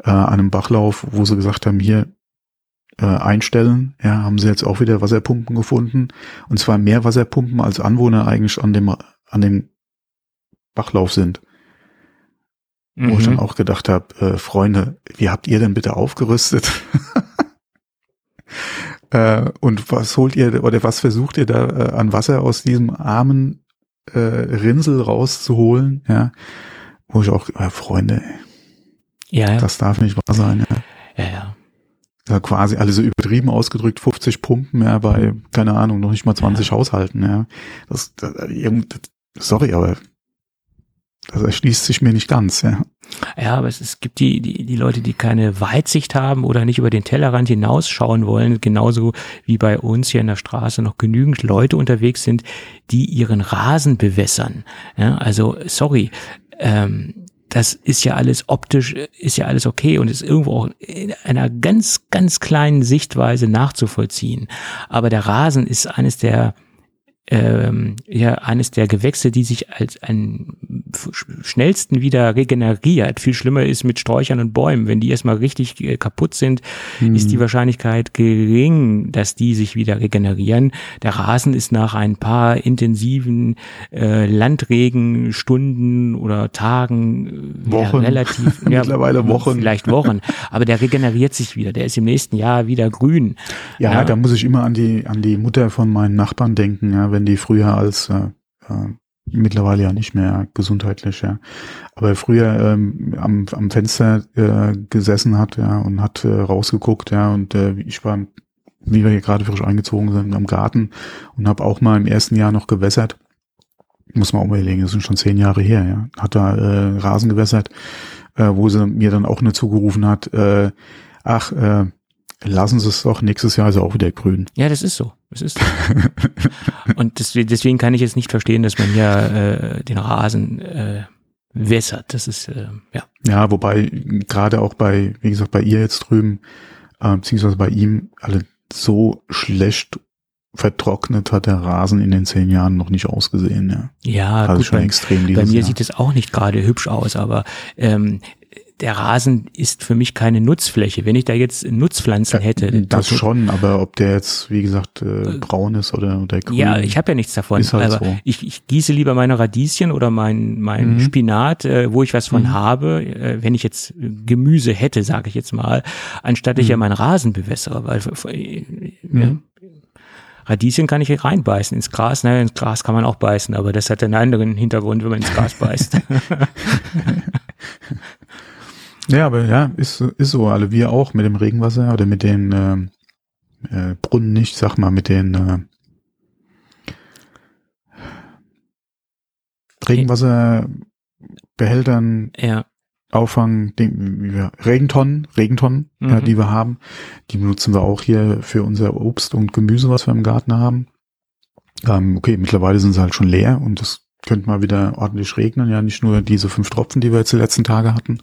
äh, an einem Bachlauf, wo sie gesagt haben, hier äh, einstellen, ja, haben sie jetzt auch wieder Wasserpumpen gefunden. Und zwar mehr Wasserpumpen als Anwohner eigentlich an dem, an dem Bachlauf sind. Mhm. Wo ich dann mhm. auch gedacht habe, äh, Freunde, wie habt ihr denn bitte aufgerüstet? <laughs> äh, und was holt ihr oder was versucht ihr da äh, an Wasser aus diesem armen äh, Rinsel rauszuholen? Ja, wo ich auch, äh, Freunde, ja, ja. das darf nicht wahr sein. Ja, ja. ja. Da quasi alle so übertrieben ausgedrückt 50 Pumpen, ja, bei, keine Ahnung, noch nicht mal 20 ja. Haushalten, ja. Das, das, sorry, aber das erschließt sich mir nicht ganz, ja. Ja, aber es, es gibt die, die, die Leute, die keine Weitsicht haben oder nicht über den Tellerrand hinausschauen wollen, genauso wie bei uns hier in der Straße noch genügend Leute unterwegs sind, die ihren Rasen bewässern. Ja, also, sorry, ähm, das ist ja alles optisch, ist ja alles okay und ist irgendwo auch in einer ganz, ganz kleinen Sichtweise nachzuvollziehen. Aber der Rasen ist eines der ähm, ja eines der Gewächse, die sich als ein schnellsten wieder regeneriert. Viel schlimmer ist mit Sträuchern und Bäumen. Wenn die erstmal richtig äh, kaputt sind, mhm. ist die Wahrscheinlichkeit gering, dass die sich wieder regenerieren. Der Rasen ist nach ein paar intensiven äh, Landregenstunden oder Tagen äh, Wochen. Ja, relativ <laughs> ja, mittlerweile Wochen, vielleicht Wochen, aber der regeneriert sich wieder. Der ist im nächsten Jahr wieder grün. Ja, ja. da muss ich immer an die an die Mutter von meinen Nachbarn denken. Ja, wenn die früher als äh, äh, mittlerweile ja nicht mehr gesundheitlich, ja. Aber früher ähm, am, am Fenster äh, gesessen hat, ja, und hat äh, rausgeguckt, ja, und äh, ich war, wie wir hier gerade frisch eingezogen sind, am Garten und habe auch mal im ersten Jahr noch gewässert. Muss man auch mal überlegen, das sind schon zehn Jahre her, ja. Hat da äh, Rasen gewässert, äh, wo sie mir dann auch nur zugerufen hat, äh, ach, äh, lassen Sie es doch, nächstes Jahr ist er auch wieder grün. Ja, das ist so. Das ist so. <laughs> Und deswegen, kann ich jetzt nicht verstehen, dass man hier äh, den Rasen äh, wässert. Das ist, äh, ja. Ja, wobei gerade auch bei, wie gesagt, bei ihr jetzt drüben, äh, beziehungsweise bei ihm, alle so schlecht vertrocknet hat der Rasen in den zehn Jahren noch nicht ausgesehen. Ja, ja also gut, schon bei, extrem bei mir Jahr. sieht es auch nicht gerade hübsch aus, aber ähm, der Rasen ist für mich keine Nutzfläche. Wenn ich da jetzt Nutzpflanzen hätte. Das schon, aber ob der jetzt, wie gesagt, äh, braun ist oder, oder grün. Ja, ich habe ja nichts davon. Ist halt aber so. ich, ich gieße lieber meine Radieschen oder mein, mein Mhm. Spinat, äh, wo ich was von Mhm. habe, äh, wenn ich jetzt Gemüse hätte, sage ich jetzt mal, anstatt ich Mhm. ja meinen Rasen bewässere. Weil äh, Mhm. Radieschen kann ich reinbeißen ins Gras. Naja, ins Gras kann man auch beißen, aber das hat einen anderen Hintergrund, wenn man ins Gras beißt. <laughs> <laughs> Ja, aber ja, ist, ist so. Alle wir auch mit dem Regenwasser oder mit den ähm, äh, Brunnen nicht, sag mal, mit den äh, Regenwasserbehältern, ja. Auffang, Ding, wie wir, Regentonnen, Regentonnen, ja, Mhm. die wir haben. Die benutzen wir auch hier für unser Obst und Gemüse, was wir im Garten haben. Ähm, okay, mittlerweile sind sie halt schon leer und es könnte mal wieder ordentlich regnen. Ja, nicht nur diese fünf Tropfen, die wir jetzt die letzten Tage hatten,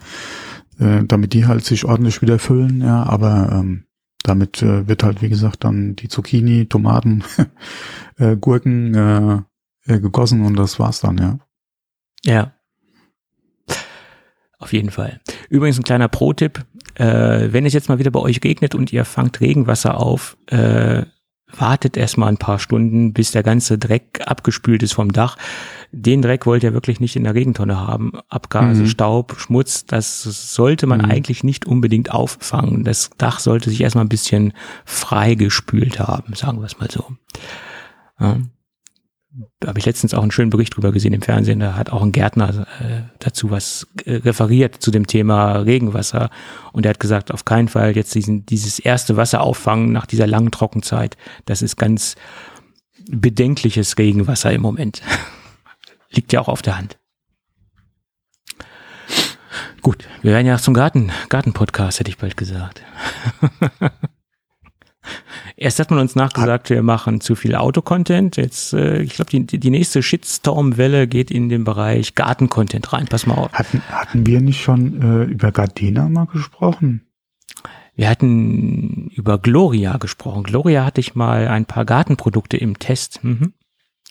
äh, damit die halt sich ordentlich wieder füllen, ja, aber ähm, damit äh, wird halt, wie gesagt, dann die Zucchini, Tomaten, <laughs> äh, Gurken äh, äh, gegossen und das war's dann, ja. Ja. Auf jeden Fall. Übrigens ein kleiner Pro-Tipp. Äh, wenn es jetzt mal wieder bei euch regnet und ihr fangt Regenwasser auf, äh, wartet erstmal ein paar Stunden, bis der ganze Dreck abgespült ist vom Dach. Den Dreck wollt ihr wirklich nicht in der Regentonne haben. Abgase, Mhm. Staub, Schmutz, das sollte man Mhm. eigentlich nicht unbedingt auffangen. Das Dach sollte sich erstmal ein bisschen frei gespült haben, sagen wir es mal so. Ja. Habe ich letztens auch einen schönen Bericht drüber gesehen im Fernsehen, da hat auch ein Gärtner äh, dazu was äh, referiert zu dem Thema Regenwasser und er hat gesagt, auf keinen Fall jetzt diesen, dieses erste Wasser auffangen nach dieser langen Trockenzeit. Das ist ganz bedenkliches Regenwasser im Moment. <laughs> Liegt ja auch auf der Hand. Gut, wir werden ja zum Garten, Garten-Podcast, hätte ich bald gesagt. <laughs> Erst hat man uns nachgesagt, wir machen zu viel Autocontent. Jetzt, äh, ich glaube, die, die nächste Shitstorm-Welle geht in den Bereich Garten-Content rein. Pass mal auf. Hatten, hatten wir nicht schon äh, über Gardena mal gesprochen? Wir hatten über Gloria gesprochen. Gloria hatte ich mal ein paar Gartenprodukte im Test. Mhm.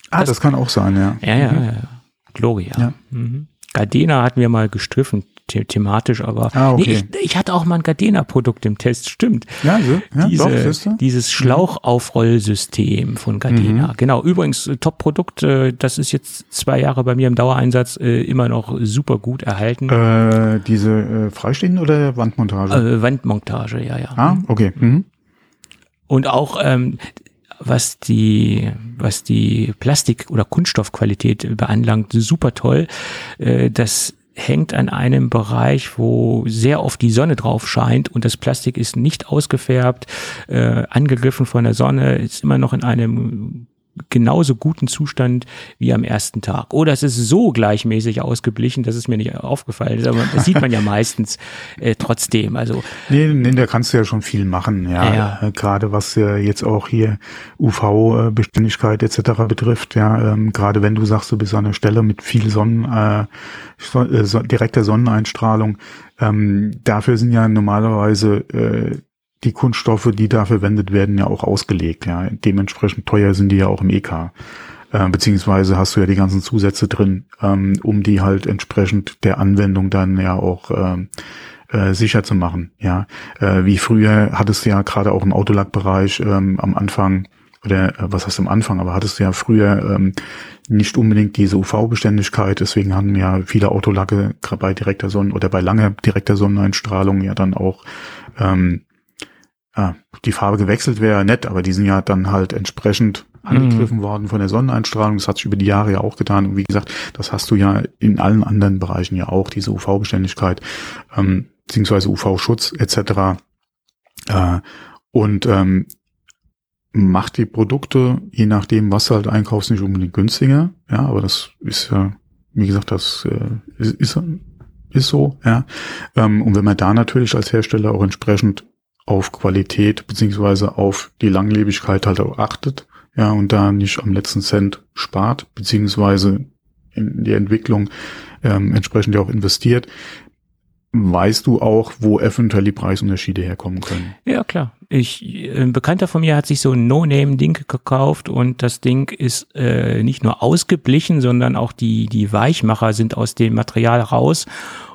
Ah, das, das, kann auch sein, ja. Ja, ja, mhm. ja. Gloria. Ja. Mhm. Gardena hatten wir mal gestriffen the thematisch, aber ah, okay. nee, ich, ich, hatte auch mal ein Gardena-Produkt im Test, stimmt. Ja, so, ja Diese, doch, dieses mhm. Schlauchaufrollsystem von Gardena. Mhm. Genau, übrigens äh, Top-Produkt, äh, das ist jetzt zwei Jahre bei mir im Dauereinsatz äh, immer noch super gut erhalten. Äh, diese äh, freistehende oder Wandmontage? Äh, Wandmontage, ja, ja. Ah, okay. Mhm. Und auch ähm, was die, was die Plastik- oder Kunststoffqualität beanlangt, super toll. Das hängt an einem Bereich, wo sehr oft die Sonne drauf scheint und das Plastik ist nicht ausgefärbt, äh, angegriffen von der Sonne, ist immer noch in einem genauso guten Zustand wie am ersten Tag. Oder es ist so gleichmäßig ausgeblichen, dass es mir nicht aufgefallen ist. Aber das sieht man ja <laughs> meistens äh, trotzdem. Also nee, nee, da kannst du ja schon viel machen. Ja, ja. Äh, gerade was ja jetzt auch hier UV-Beständigkeit etc. betrifft. Ja, ähm, gerade wenn du sagst, du bist an einer Stelle mit viel Sonnen, äh, so, direkter Sonneneinstrahlung. Ähm, dafür sind ja normalerweise äh, die Kunststoffe, die da verwendet werden, ja auch ausgelegt. Ja, dementsprechend teuer sind die ja auch im EK. Äh, beziehungsweise hast du ja die ganzen Zusätze drin, ähm, um die halt entsprechend der Anwendung dann ja auch ähm, äh, sicher zu machen. Ja, äh, wie früher hattest du ja gerade auch im Autolackbereich ähm, am Anfang oder äh, was heißt am Anfang, aber hattest du ja früher ähm, nicht unbedingt diese UV-Beständigkeit, deswegen haben ja viele Autolacke bei direkter Sonnen oder bei langer direkter Sonneneinstrahlung ja dann auch ähm, ja, die Farbe gewechselt wäre nett, aber die sind ja dann halt entsprechend angegriffen mhm. worden von der Sonneneinstrahlung. Das hat sich über die Jahre ja auch getan. Und wie gesagt, das hast du ja in allen anderen Bereichen ja auch, diese UV-Beständigkeit, ähm, beziehungsweise UV-Schutz etc. Äh, und ähm, macht die Produkte, je nachdem, was du halt einkaufst, nicht unbedingt günstiger. Ja, aber das ist ja, wie gesagt, das äh, ist, ist, ist so, ja. Ähm, und wenn man da natürlich als Hersteller auch entsprechend auf Qualität beziehungsweise auf die Langlebigkeit halt auch achtet, ja, und da nicht am letzten Cent spart, beziehungsweise in die Entwicklung ähm, entsprechend ja auch investiert, weißt du auch, wo eventuell die Preisunterschiede herkommen können. Ja, klar. Ich, ein Bekannter von mir hat sich so ein No-Name-Ding gekauft und das Ding ist äh, nicht nur ausgeblichen, sondern auch die, die Weichmacher sind aus dem Material raus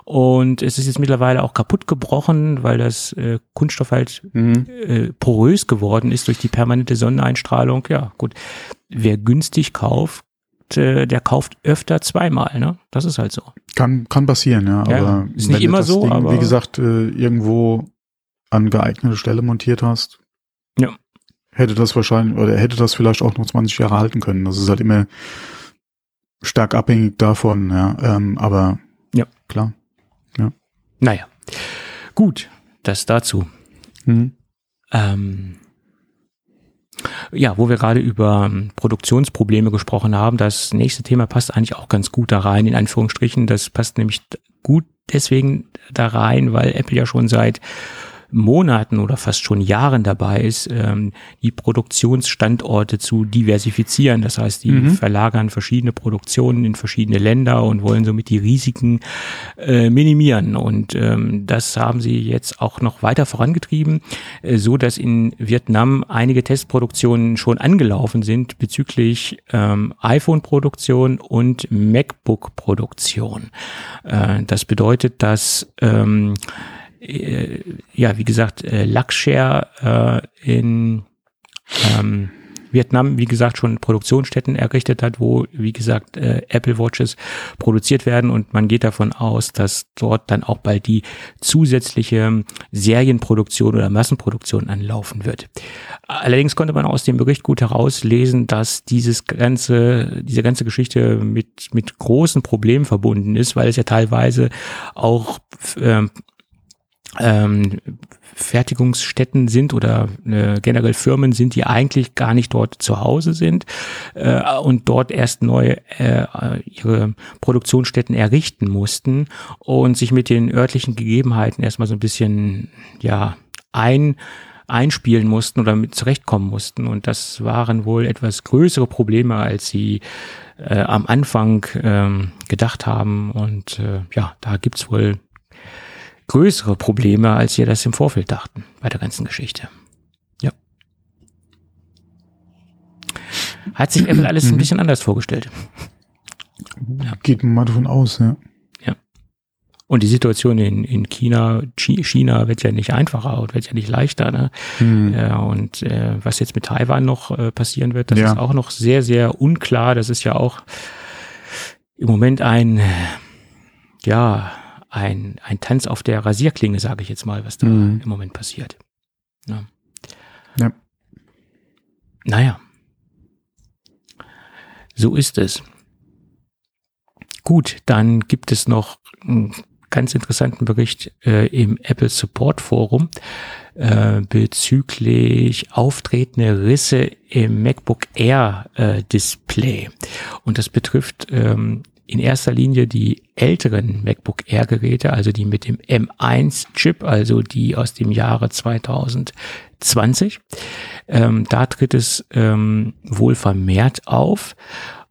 und es ist jetzt mittlerweile auch kaputt gebrochen, weil das äh, Kunststoff halt mhm. äh, porös geworden ist durch die permanente Sonneneinstrahlung. Ja, gut. Wer günstig kauft, äh, der kauft öfter zweimal, ne? Das ist halt so. Kann, kann passieren, ja. ja aber ist nicht immer so, Ding, aber. Wie gesagt, äh, irgendwo an geeignete Stelle montiert hast. Ja. Hätte das wahrscheinlich, oder hätte das vielleicht auch noch 20 Jahre halten können. Das ist halt immer stark abhängig davon, ja. Ähm, aber ja, klar. Naja, gut, das dazu. Mhm. Ähm, ja, wo wir gerade über ähm, Produktionsprobleme gesprochen haben, das nächste Thema passt eigentlich auch ganz gut da rein, in Anführungsstrichen. Das passt nämlich gut deswegen da rein, weil Apple ja schon seit Monaten oder fast schon Jahren dabei ist, ähm, die Produktionsstandorte zu diversifizieren. Das heißt, die mhm. verlagern verschiedene Produktionen in verschiedene Länder und wollen somit die Risiken äh, minimieren. Und ähm, das haben sie jetzt auch noch weiter vorangetrieben, äh, so dass in Vietnam einige Testproduktionen schon angelaufen sind bezüglich ähm, iPhone-Produktion und MacBook-Produktion. Äh, das bedeutet, dass ähm, äh, ja, wie gesagt, äh, Luxshare äh, in, ähm, Vietnam, wie gesagt, schon Produktionsstätten errichtet hat, wo, wie gesagt, äh, Apple Watches produziert werden und man geht davon aus, dass dort dann auch bald die zusätzliche Serienproduktion oder Massenproduktion anlaufen wird. Allerdings konnte man aus dem Bericht gut herauslesen, dass dieses ganze, diese ganze Geschichte mit, mit großen Problemen verbunden ist, weil es ja teilweise auch ähm, ähm, Fertigungsstätten sind oder äh, generell Firmen sind, die eigentlich gar nicht dort zu Hause sind äh, und dort erst neue äh, ihre Produktionsstätten errichten mussten und sich mit den örtlichen Gegebenheiten erstmal so ein bisschen ja ein einspielen mussten oder mit zurechtkommen mussten. Und das waren wohl etwas größere Probleme, als sie äh, am Anfang ähm, gedacht haben. Und äh, ja, da gibt's wohl größere Probleme, als wir das im Vorfeld dachten bei der ganzen Geschichte. Ja. Hat sich Apple alles ein mhm. bisschen anders vorgestellt. Ja. Geht man mal davon aus, ja. Ja. Und die Situation in, in China, China wird ja nicht einfacher und wird ja nicht leichter. Ne? Hm. Ja, und äh, was jetzt mit Taiwan noch äh, passieren wird, das ja. ist auch noch sehr, sehr unklar. Das ist ja auch im Moment ein, ja, ein, ein Tanz auf der Rasierklinge, sage ich jetzt mal, was da mhm. im Moment passiert. Ja. ja. Naja. So ist es. Gut, dann gibt es noch einen ganz interessanten Bericht äh, im Apple Support Forum äh, bezüglich auftretende Risse im MacBook Air äh, Display. Und das betrifft ähm, in erster Linie die älteren MacBook Air Geräte, also die mit dem M1 Chip, also die aus dem Jahre 2020. Ähm, da tritt es ähm, wohl vermehrt auf.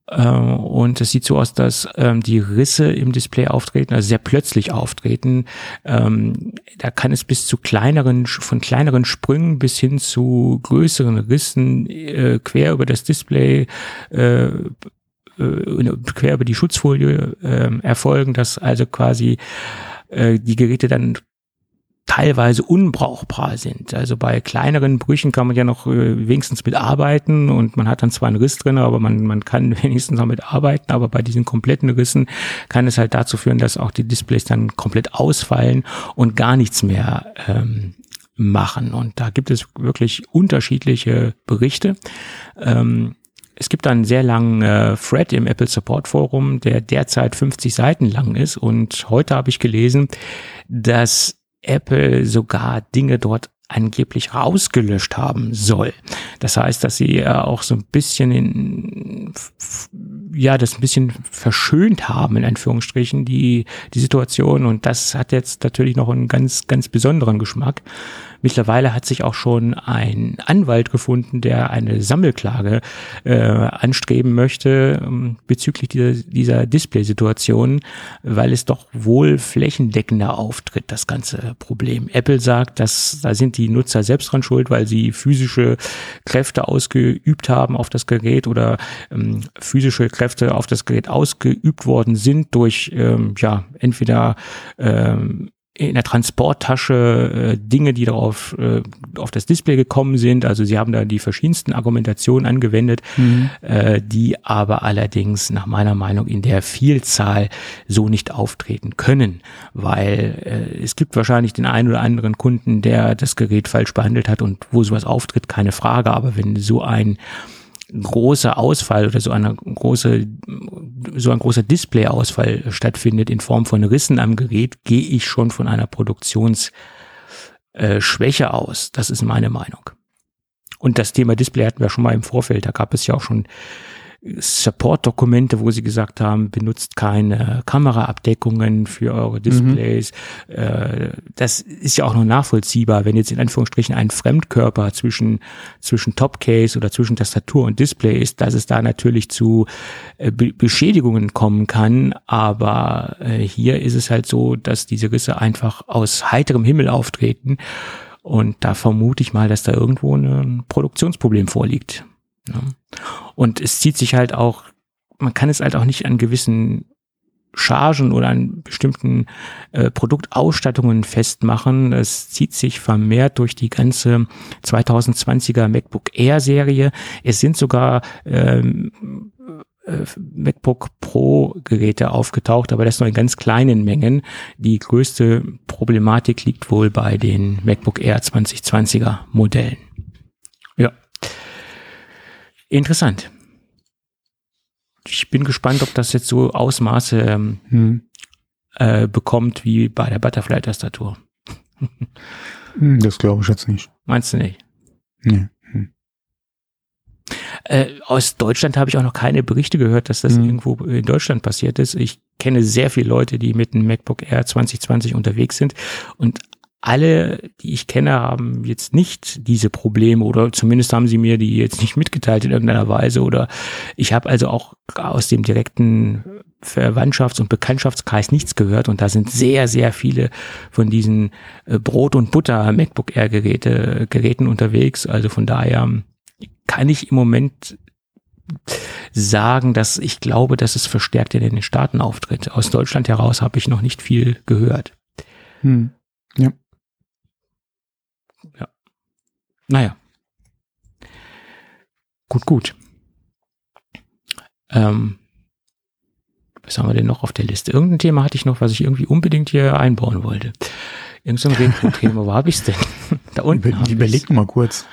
Äh, und es sieht so aus, dass ähm, die Risse im Display auftreten, also sehr plötzlich auftreten. Ähm, da kann es bis zu kleineren, von kleineren Sprüngen bis hin zu größeren Rissen äh, quer über das Display äh, quer über die Schutzfolie äh, erfolgen, dass also quasi äh, die Geräte dann teilweise unbrauchbar sind. Also bei kleineren Brüchen kann man ja noch äh, wenigstens mit arbeiten und man hat dann zwar einen Riss drin, aber man, man kann <laughs> wenigstens damit arbeiten, aber bei diesen kompletten Rissen kann es halt dazu führen, dass auch die Displays dann komplett ausfallen und gar nichts mehr ähm, machen. Und da gibt es wirklich unterschiedliche Berichte. Ähm, es gibt einen sehr langen äh, Thread im Apple Support Forum, der derzeit 50 Seiten lang ist. Und heute habe ich gelesen, dass Apple sogar Dinge dort angeblich rausgelöscht haben soll. Das heißt, dass sie äh, auch so ein bisschen in, ja, das ein bisschen verschönt haben, in Anführungsstrichen, die, die Situation. Und das hat jetzt natürlich noch einen ganz, ganz besonderen Geschmack. Mittlerweile hat sich auch schon ein Anwalt gefunden, der eine Sammelklage äh, anstreben möchte ähm, bezüglich dieser, dieser Display-Situation, weil es doch wohl flächendeckender auftritt, das ganze Problem. Apple sagt, dass da sind die Nutzer selbst dran schuld, weil sie physische Kräfte ausgeübt haben auf das Gerät oder ähm, physische Kräfte auf das Gerät ausgeübt worden sind durch ähm, ja entweder ähm, in der Transporttasche äh, Dinge, die darauf äh, auf das Display gekommen sind. Also sie haben da die verschiedensten Argumentationen angewendet, mhm. äh, die aber allerdings nach meiner Meinung in der Vielzahl so nicht auftreten können, weil äh, es gibt wahrscheinlich den einen oder anderen Kunden, der das Gerät falsch behandelt hat und wo sowas auftritt, keine Frage. Aber wenn so ein großer Ausfall oder so eine große, so ein großer Displayausfall stattfindet in Form von Rissen am Gerät, gehe ich schon von einer Produktionsschwäche äh, aus. Das ist meine Meinung. Und das Thema Display hatten wir schon mal im Vorfeld. Da gab es ja auch schon Support-Dokumente, wo sie gesagt haben, benutzt keine Kameraabdeckungen für eure Displays. Mhm. Äh, das ist ja auch noch nachvollziehbar, wenn jetzt in Anführungsstrichen ein Fremdkörper zwischen, zwischen Topcase oder zwischen Tastatur und Display ist, dass es da natürlich zu äh, Beschädigungen kommen kann. Aber äh, hier ist es halt so, dass diese Risse einfach aus heiterem Himmel auftreten. Und da vermute ich mal, dass da irgendwo ein Produktionsproblem vorliegt. Und es zieht sich halt auch, man kann es halt auch nicht an gewissen Chargen oder an bestimmten äh, Produktausstattungen festmachen. Es zieht sich vermehrt durch die ganze 2020er MacBook Air Serie. Es sind sogar ähm, äh, MacBook Pro Geräte aufgetaucht, aber das nur in ganz kleinen Mengen. Die größte Problematik liegt wohl bei den MacBook Air 2020er Modellen. Interessant. Ich bin gespannt, ob das jetzt so Ausmaße ähm, hm. äh, bekommt wie bei der Butterfly-Tastatur. Hm, das glaube ich jetzt nicht. Meinst du nicht? Nee. Hm. Äh, aus Deutschland habe ich auch noch keine Berichte gehört, dass das hm. irgendwo in Deutschland passiert ist. Ich kenne sehr viele Leute, die mit einem MacBook Air 2020 unterwegs sind und alle, die ich kenne, haben jetzt nicht diese Probleme oder zumindest haben sie mir die jetzt nicht mitgeteilt in irgendeiner Weise oder ich habe also auch aus dem direkten Verwandtschafts- und Bekanntschaftskreis nichts gehört und da sind sehr, sehr viele von diesen äh, Brot- und Butter MacBook Air Geräte, Geräten unterwegs. Also von daher kann ich im Moment sagen, dass ich glaube, dass es verstärkt in den Staaten auftritt. Aus Deutschland heraus habe ich noch nicht viel gehört. Hm. Ja. Naja. Gut, gut. Ähm, was haben wir denn noch auf der Liste? Irgendein Thema hatte ich noch, was ich irgendwie unbedingt hier einbauen wollte. Irgend so ein Retro-Thema, wo habe ich es denn? <laughs> da unten. Über, überleg mal kurz.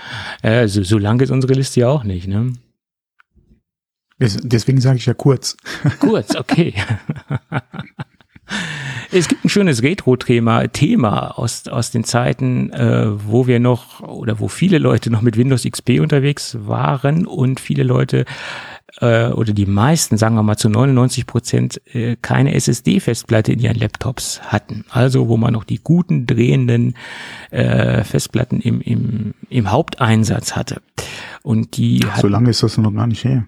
Äh, so, so lang ist unsere Liste ja auch nicht, ne? Deswegen sage ich ja kurz. Kurz, okay. <laughs> Es gibt ein schönes Retro-Thema Thema aus, aus den Zeiten, äh, wo wir noch oder wo viele Leute noch mit Windows XP unterwegs waren und viele Leute äh, oder die meisten, sagen wir mal zu 99 Prozent, äh, keine SSD-Festplatte in ihren Laptops hatten. Also wo man noch die guten drehenden äh, Festplatten im, im, im Haupteinsatz hatte. Und die Ach, so lange ist das noch gar nicht her.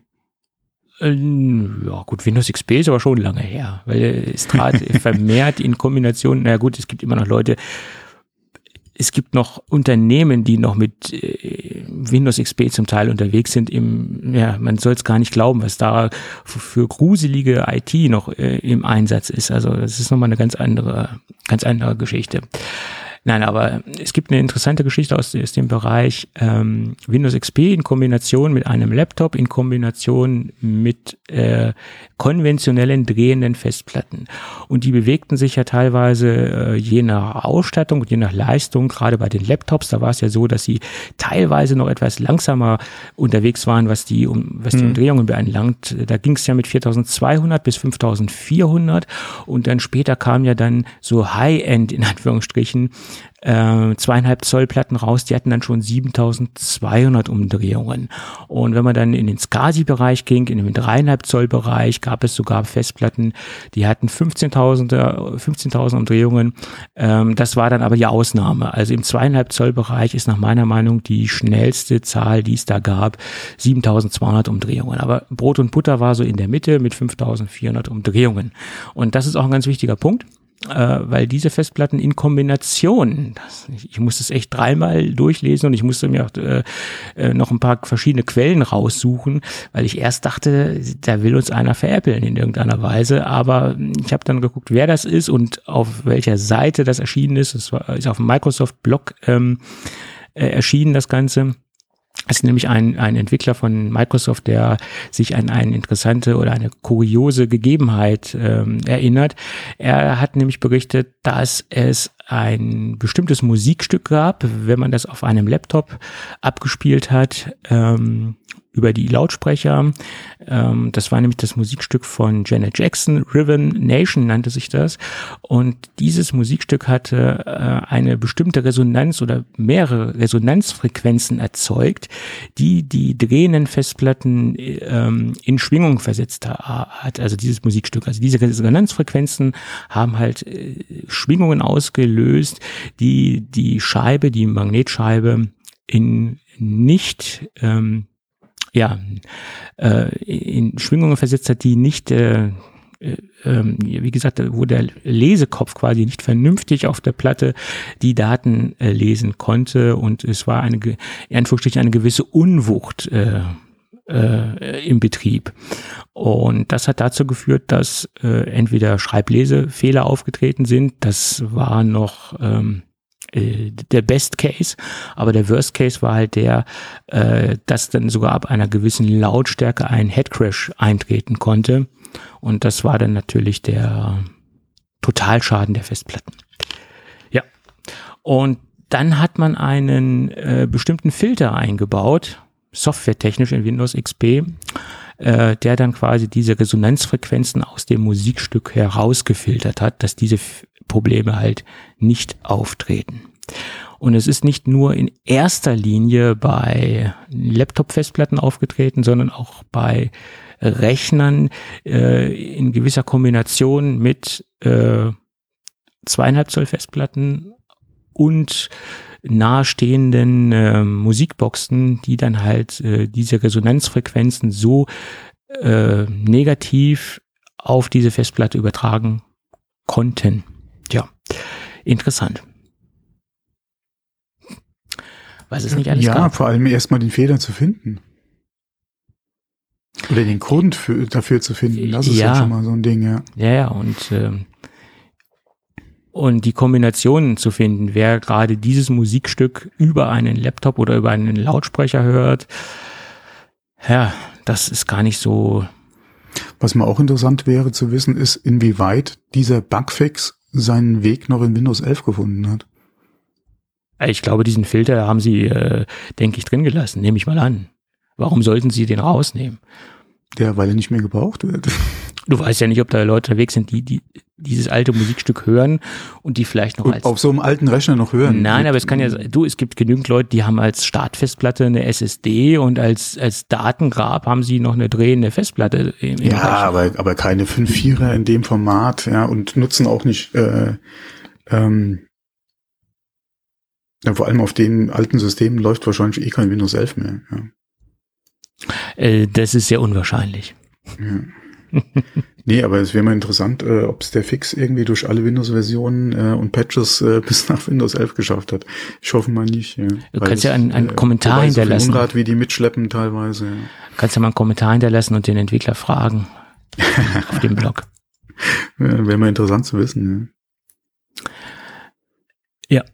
Ähm, ja, gut, Windows XP ist aber schon lange her, weil es trat <laughs> vermehrt in Kombination, na gut, es gibt immer noch Leute, es gibt noch Unternehmen, die noch mit äh, Windows XP zum Teil unterwegs sind. Im, ja, man soll es gar nicht glauben, was da für gruselige IT noch äh, im Einsatz ist. Also das ist nochmal eine ganz andere, ganz andere Geschichte. Nein, aber es gibt eine interessante Geschichte aus, aus dem Bereich ähm, Windows XP in Kombination mit einem Laptop, in Kombination mit äh, konventionellen drehenden Festplatten. Und die bewegten sich ja teilweise äh, je nach Ausstattung und je nach Leistung, gerade bei den Laptops, da war es ja so, dass sie teilweise noch etwas langsamer unterwegs waren, was die, um, was die mhm. Umdrehungen beanlangt. Da ging es ja mit 4200 bis 5400 und dann später kam ja dann so High-End in Anführungsstrichen äh, zweieinhalb Zoll Platten raus, die hatten dann schon 7200 Umdrehungen. Und wenn man dann in den SCSI-Bereich ging, in den dreieinhalb Zoll Bereich, gab es sogar Festplatten, die hatten 15.000 15.000 Umdrehungen. Ähm, das war dann aber die Ausnahme. Also im zweieinhalb Zoll Bereich ist nach meiner Meinung die schnellste Zahl, die es da gab, 7200 Umdrehungen. Aber Brot und Butter war so in der Mitte mit 5400 Umdrehungen. Und das ist auch ein ganz wichtiger Punkt äh, weil diese Festplatten in Kombination, das, ich musste es echt dreimal durchlesen und ich musste mir auch, äh, äh, noch ein paar verschiedene Quellen raussuchen, weil ich erst dachte, da will uns einer veräppeln in irgendeiner Weise, aber ich habe dann geguckt, wer das ist und auf welcher Seite das erschienen ist. Es ist auf dem Microsoft-Blog ähm, äh, erschienen, das Ganze. Es ist nämlich ein, ein Entwickler von Microsoft, der sich an eine interessante oder eine kuriose Gegebenheit ähm, erinnert. Er hat nämlich berichtet, dass es ein bestimmtes Musikstück gab, wenn man das auf einem Laptop abgespielt hat, ähm, über die Lautsprecher. Ähm, das war nämlich das Musikstück von Janet Jackson, Riven Nation nannte sich das. Und dieses Musikstück hatte äh, eine bestimmte Resonanz oder mehrere Resonanzfrequenzen erzeugt, die die drehenden Festplatten ähm, in Schwingung versetzt hat. Also dieses Musikstück. Also diese Resonanzfrequenzen haben halt äh, Schwingungen ausgelöst, die die Scheibe, die Magnetscheibe in nicht ähm, ja, äh, in Schwingungen versetzt hat, die nicht, äh, äh, ähm, wie gesagt, wo der Lesekopf quasi nicht vernünftig auf der Platte die Daten äh, lesen konnte. Und es war eine, eine gewisse Unwucht äh, im Betrieb. Und das hat dazu geführt, dass äh, entweder Schreiblesefehler aufgetreten sind, das war noch ähm, äh, der Best Case, aber der Worst Case war halt der, äh, dass dann sogar ab einer gewissen Lautstärke ein Headcrash eintreten konnte. Und das war dann natürlich der Totalschaden der Festplatten. Ja. Und dann hat man einen äh, bestimmten Filter eingebaut, softwaretechnisch in Windows XP, äh, der dann quasi diese Resonanzfrequenzen aus dem Musikstück herausgefiltert hat, dass diese Probleme halt nicht auftreten. Und es ist nicht nur in erster Linie bei Laptop-Festplatten aufgetreten, sondern auch bei Rechnern äh, in gewisser Kombination mit äh, zweieinhalb Zoll Festplatten und nahestehenden äh, Musikboxen, die dann halt äh, diese Resonanzfrequenzen so äh, negativ auf diese Festplatte übertragen konnten. Ja, interessant. Was ist nicht alles Ja, gab. vor allem erstmal den Fehler zu finden. Oder den Grund für, dafür zu finden, das ist ja. ja schon mal so ein Ding, ja. Ja, ja, und ähm, und die Kombinationen zu finden, wer gerade dieses Musikstück über einen Laptop oder über einen Lautsprecher hört, ja, das ist gar nicht so. Was mir auch interessant wäre zu wissen, ist, inwieweit dieser Bugfix seinen Weg noch in Windows 11 gefunden hat. Ich glaube, diesen Filter haben sie, äh, denke ich, drin gelassen, nehme ich mal an. Warum sollten sie den rausnehmen? Ja, weil er nicht mehr gebraucht wird. <laughs> Du weißt ja nicht, ob da Leute unterwegs sind, die, die dieses alte Musikstück hören und die vielleicht noch und als auf so einem alten Rechner noch hören. Nein, aber es kann ja du, es gibt genügend Leute, die haben als Startfestplatte eine SSD und als als Datengrab haben sie noch eine drehende Festplatte. Im, im ja, aber aber keine 5.4er in dem Format, ja, und nutzen auch nicht äh, ähm, ja, vor allem auf den alten Systemen läuft wahrscheinlich eh kein Windows 11 mehr. Ja. Äh, das ist sehr unwahrscheinlich. Ja. <laughs> nee, aber es wäre mal interessant, äh, ob es der Fix irgendwie durch alle Windows-Versionen äh, und Patches äh, <laughs> bis nach Windows 11 geschafft hat. Ich hoffe mal nicht. Ja. Du kannst ja einen, einen äh, Kommentar hinterlassen. So wie die mitschleppen teilweise. Ja. Kannst ja mal einen Kommentar hinterlassen und den Entwickler fragen <laughs> auf dem Blog. Wäre mal interessant zu wissen. Ja. ja.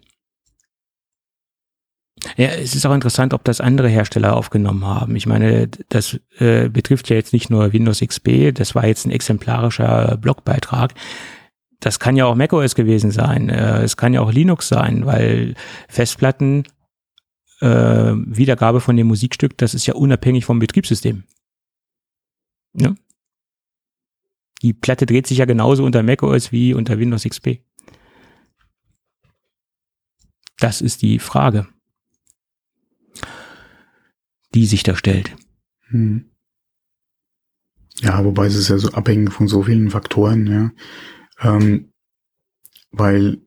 Ja, es ist auch interessant, ob das andere Hersteller aufgenommen haben. Ich meine, das äh, betrifft ja jetzt nicht nur Windows XP, das war jetzt ein exemplarischer Blogbeitrag. Das kann ja auch macOS gewesen sein, äh, es kann ja auch Linux sein, weil Festplatten, äh, Wiedergabe von dem Musikstück, das ist ja unabhängig vom Betriebssystem. Ja? Die Platte dreht sich ja genauso unter macOS wie unter Windows XP. Das ist die Frage die sich da stellt. Hm. Ja, wobei es ist ja so abhängig von so vielen Faktoren, ja. Ähm, weil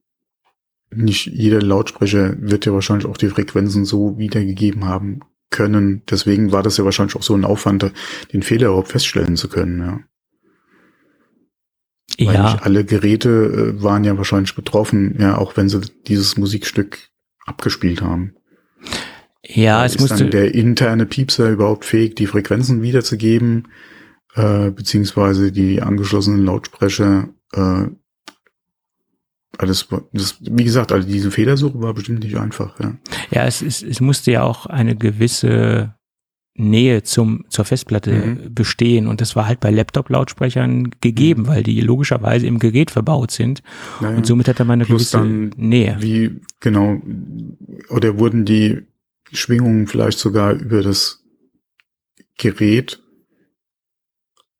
nicht jeder Lautsprecher wird ja wahrscheinlich auch die Frequenzen so wiedergegeben haben können. Deswegen war das ja wahrscheinlich auch so ein Aufwand, den Fehler überhaupt feststellen zu können, ja. Ja. Weil nicht alle Geräte äh, waren ja wahrscheinlich betroffen, ja, auch wenn sie dieses Musikstück abgespielt haben. Ja, es ist musste. Dann der interne Piepser überhaupt fähig, die Frequenzen wiederzugeben, äh, beziehungsweise die angeschlossenen Lautsprecher, äh, alles, das, wie gesagt, also diese Fehlersuche war bestimmt nicht einfach, ja. Ja, es, es, es musste ja auch eine gewisse Nähe zum, zur Festplatte mhm. bestehen. Und das war halt bei Laptop-Lautsprechern gegeben, mhm. weil die logischerweise im Gerät verbaut sind. Naja. Und somit hatte man eine Plus gewisse Nähe. Wie, genau, oder wurden die Schwingungen vielleicht sogar über das Gerät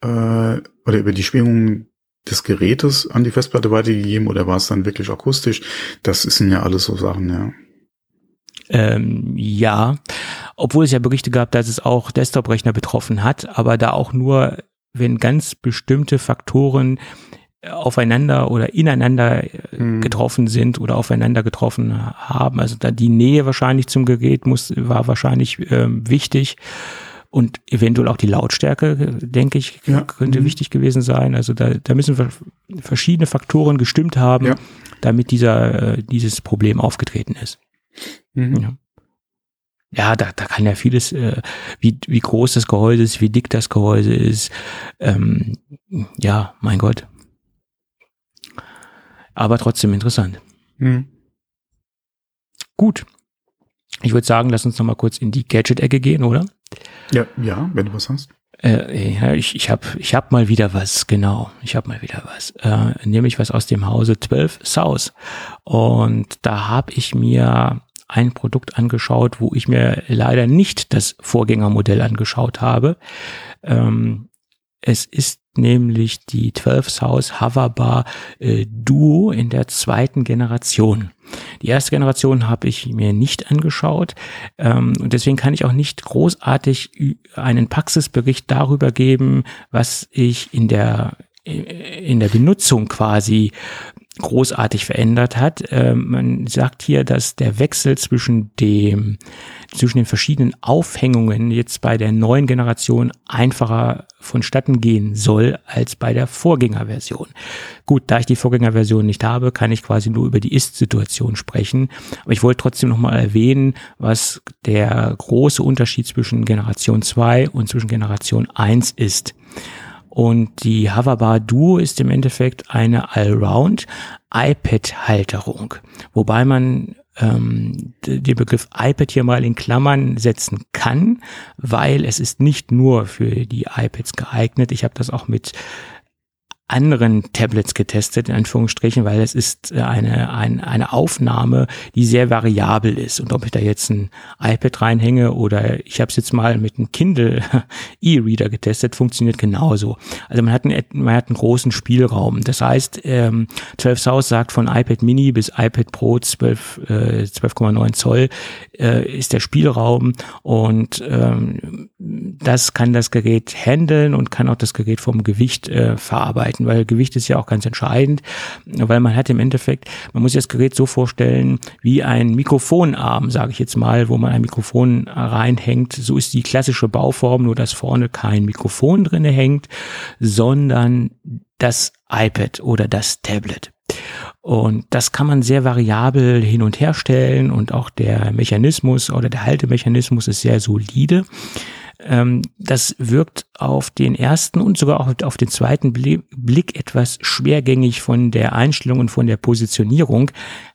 äh, oder über die Schwingungen des Gerätes an die Festplatte weitergegeben oder war es dann wirklich akustisch? Das sind ja alles so Sachen, ja. Ähm, ja, obwohl es ja Berichte gab, dass es auch Desktop-Rechner betroffen hat, aber da auch nur, wenn ganz bestimmte Faktoren aufeinander oder ineinander mhm. getroffen sind oder aufeinander getroffen haben. Also da die Nähe wahrscheinlich zum Gerät muss, war wahrscheinlich ähm, wichtig und eventuell auch die Lautstärke, denke ich, ja. könnte mhm. wichtig gewesen sein. Also da, da müssen verschiedene Faktoren gestimmt haben, ja. damit dieser, äh, dieses Problem aufgetreten ist. Mhm. Ja. ja, da, da kann ja vieles, äh, wie, wie groß das Gehäuse ist, wie dick das Gehäuse ist. Ähm, ja, mein Gott. Aber trotzdem interessant. Hm. Gut. Ich würde sagen, lass uns noch mal kurz in die Gadget-Ecke gehen, oder? Ja, ja, wenn du was hast. Äh, ja, ich ich habe ich hab mal wieder was, genau. Ich habe mal wieder was. Äh, nämlich was aus dem Hause 12 South. Und da habe ich mir ein Produkt angeschaut, wo ich mir leider nicht das Vorgängermodell angeschaut habe. Ähm, es ist nämlich die 12 South Hoverbar äh, Duo in der zweiten Generation. Die erste Generation habe ich mir nicht angeschaut ähm, und deswegen kann ich auch nicht großartig einen Praxisbericht darüber geben, was ich in der in der Benutzung quasi großartig verändert hat. Ähm, man sagt hier, dass der Wechsel zwischen dem zwischen den verschiedenen Aufhängungen jetzt bei der neuen Generation einfacher vonstatten gehen soll als bei der Vorgängerversion. Gut, da ich die Vorgängerversion nicht habe, kann ich quasi nur über die Ist-Situation sprechen. Aber ich wollte trotzdem nochmal erwähnen, was der große Unterschied zwischen Generation 2 und zwischen Generation 1 ist. Und die Hoverbar Duo ist im Endeffekt eine Allround iPad-Halterung, wobei man ähm, den Begriff iPad hier mal in Klammern setzen kann, weil es ist nicht nur für die iPads geeignet. Ich habe das auch mit anderen Tablets getestet, in Anführungsstrichen, weil es ist äh, eine, eine, eine Aufnahme, die sehr variabel ist. Und ob ich da jetzt ein iPad reinhänge oder ich habe es jetzt mal mit einem Kindle <laughs> E-Reader getestet, funktioniert genauso. Also man hat einen, man hat einen großen Spielraum. Das heißt, ähm, 12 South sagt von iPad Mini bis iPad Pro 12, äh, 12,9 Zoll äh, ist der Spielraum und ähm, das kann das Gerät handeln und kann auch das Gerät vom Gewicht äh, verarbeiten halten, weil Gewicht ist ja auch ganz entscheidend, weil man hat im Endeffekt, man muss sich das Gerät so vorstellen wie ein Mikrofonarm, sage ich jetzt mal, wo man ein Mikrofon reinhängt. So ist die klassische Bauform, nur dass vorne kein Mikrofon drinne hängt, sondern das iPad oder das Tablet. Und das kann man sehr variabel hin und her stellen und auch der Mechanismus oder der Haltemechanismus ist sehr solide. Ähm, das wirkt auf den ersten und sogar auch auf den zweiten Blick etwas schwergängig von der Einstellung und von der Positionierung.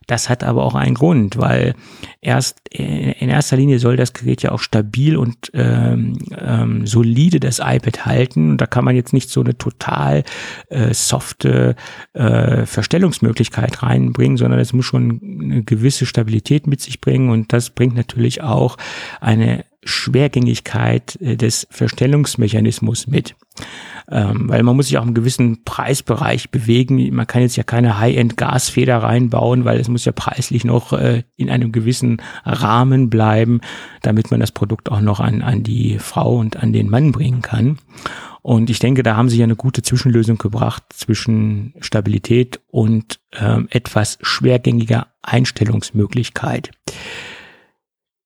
Das hat aber auch einen Grund, weil erst in erster Linie soll das Gerät ja auch stabil und ähm, ähm, solide das iPad halten. Und da kann man jetzt nicht so eine total äh, softe äh, Verstellungsmöglichkeit reinbringen, sondern es muss schon eine gewisse Stabilität mit sich bringen. Und das bringt natürlich auch eine Schwergängigkeit äh, des Verstellungsmechanismus mit. Ähm, weil man muss sich auch im gewissen Preisbereich bewegen. Man kann jetzt ja keine High-End-Gasfeder reinbauen, weil es muss ja preislich noch äh, in einem gewissen Rahmen bleiben, damit man das Produkt auch noch an, an die Frau und an den Mann bringen kann. Und ich denke, da haben sie ja eine gute Zwischenlösung gebracht zwischen Stabilität und ähm, etwas schwergängiger Einstellungsmöglichkeit.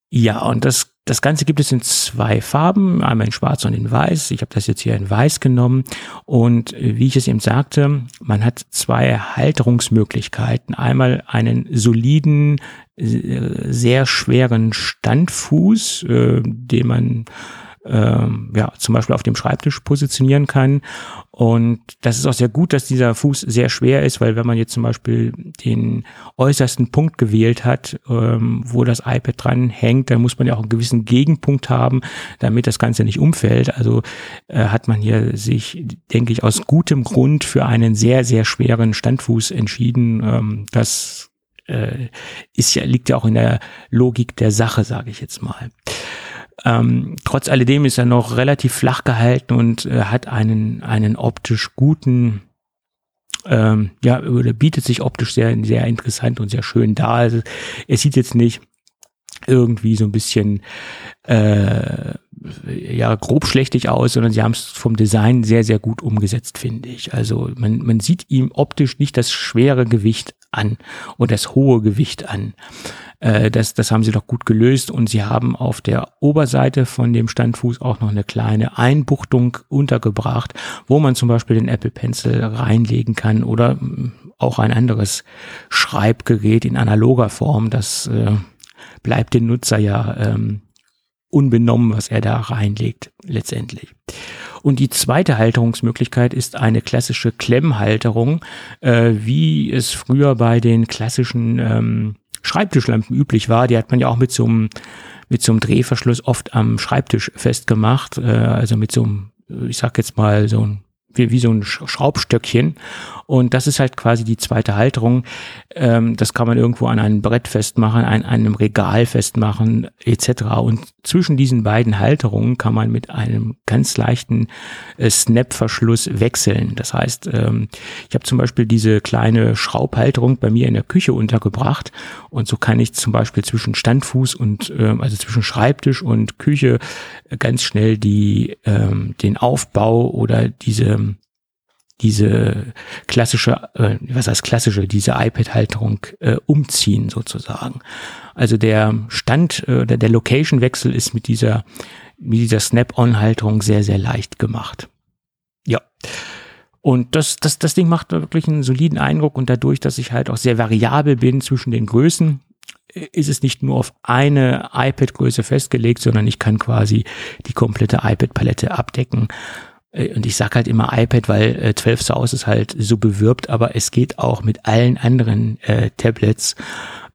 Ja, und das das Ganze gibt es in zwei Farben, einmal in Schwarz und in Weiß. Ich habe das jetzt hier in Weiß genommen. Und äh, wie ich es eben sagte, man hat zwei Halterungsmöglichkeiten. Einmal einen soliden, äh, sehr schweren Standfuß, äh, den man ähm, ja, zum Beispiel auf dem Schreibtisch positionieren kann. Und das ist auch sehr gut, dass dieser Fuß sehr schwer ist, weil wenn man jetzt zum Beispiel den äußersten Punkt gewählt hat, ähm, wo das iPad dran hängt, dann muss man ja auch einen gewissen Gegenpunkt haben, damit das Ganze nicht umfällt. Also äh, hat man hier sich, denke ich, aus gutem Grund für einen sehr, sehr schweren Standfuß entschieden. Ähm, das äh, ist ja, liegt ja auch in der Logik der Sache, sage ich jetzt mal. Ähm, trotz alledem ist er noch relativ flach gehalten und äh, hat einen, einen optisch guten, ähm, ja, oder bietet sich optisch sehr, sehr interessant und sehr schön dar. Also, er sieht jetzt nicht irgendwie so ein bisschen äh, ja grobschlächtig aus, sondern sie haben es vom Design sehr, sehr gut umgesetzt, finde ich. Also man, man sieht ihm optisch nicht das schwere Gewicht an und das hohe Gewicht an. Äh, das, das haben sie doch gut gelöst und sie haben auf der Oberseite von dem Standfuß auch noch eine kleine Einbuchtung untergebracht, wo man zum Beispiel den Apple Pencil reinlegen kann oder mm, auch ein anderes Schreibgerät in analoger Form. Das äh, bleibt dem Nutzer ja ähm, unbenommen, was er da reinlegt, letztendlich. Und die zweite Halterungsmöglichkeit ist eine klassische Klemmhalterung, äh, wie es früher bei den klassischen ähm, Schreibtischlampen üblich war. Die hat man ja auch mit so einem, mit so einem Drehverschluss oft am Schreibtisch festgemacht, äh, also mit so einem, ich sag jetzt mal, so ein wie, wie so ein Schraubstöckchen. Und das ist halt quasi die zweite Halterung. Ähm, das kann man irgendwo an einem Brett festmachen, an einem Regal festmachen, etc. Und zwischen diesen beiden Halterungen kann man mit einem ganz leichten äh, Snap-Verschluss wechseln. Das heißt, ähm, ich habe zum Beispiel diese kleine Schraubhalterung bei mir in der Küche untergebracht. Und so kann ich zum Beispiel zwischen Standfuß und, ähm, also zwischen Schreibtisch und Küche ganz schnell die, ähm, den Aufbau oder diese diese klassische, äh, was heißt klassische, diese iPad-Halterung äh, umziehen sozusagen. Also der Stand äh, der, Location-Wechsel ist mit dieser, mit dieser Snap-on-Halterung sehr, sehr leicht gemacht. Ja. Und das, das, das Ding macht wirklich einen soliden Eindruck und dadurch, dass ich halt auch sehr variabel bin zwischen den Größen, äh, ist es nicht nur auf eine iPad-Größe festgelegt, sondern ich kann quasi die komplette iPad-Palette abdecken. Äh, und ich sage halt immer iPad, weil äh, 12 South es halt so bewirbt, aber es geht auch mit allen anderen äh, Tablets.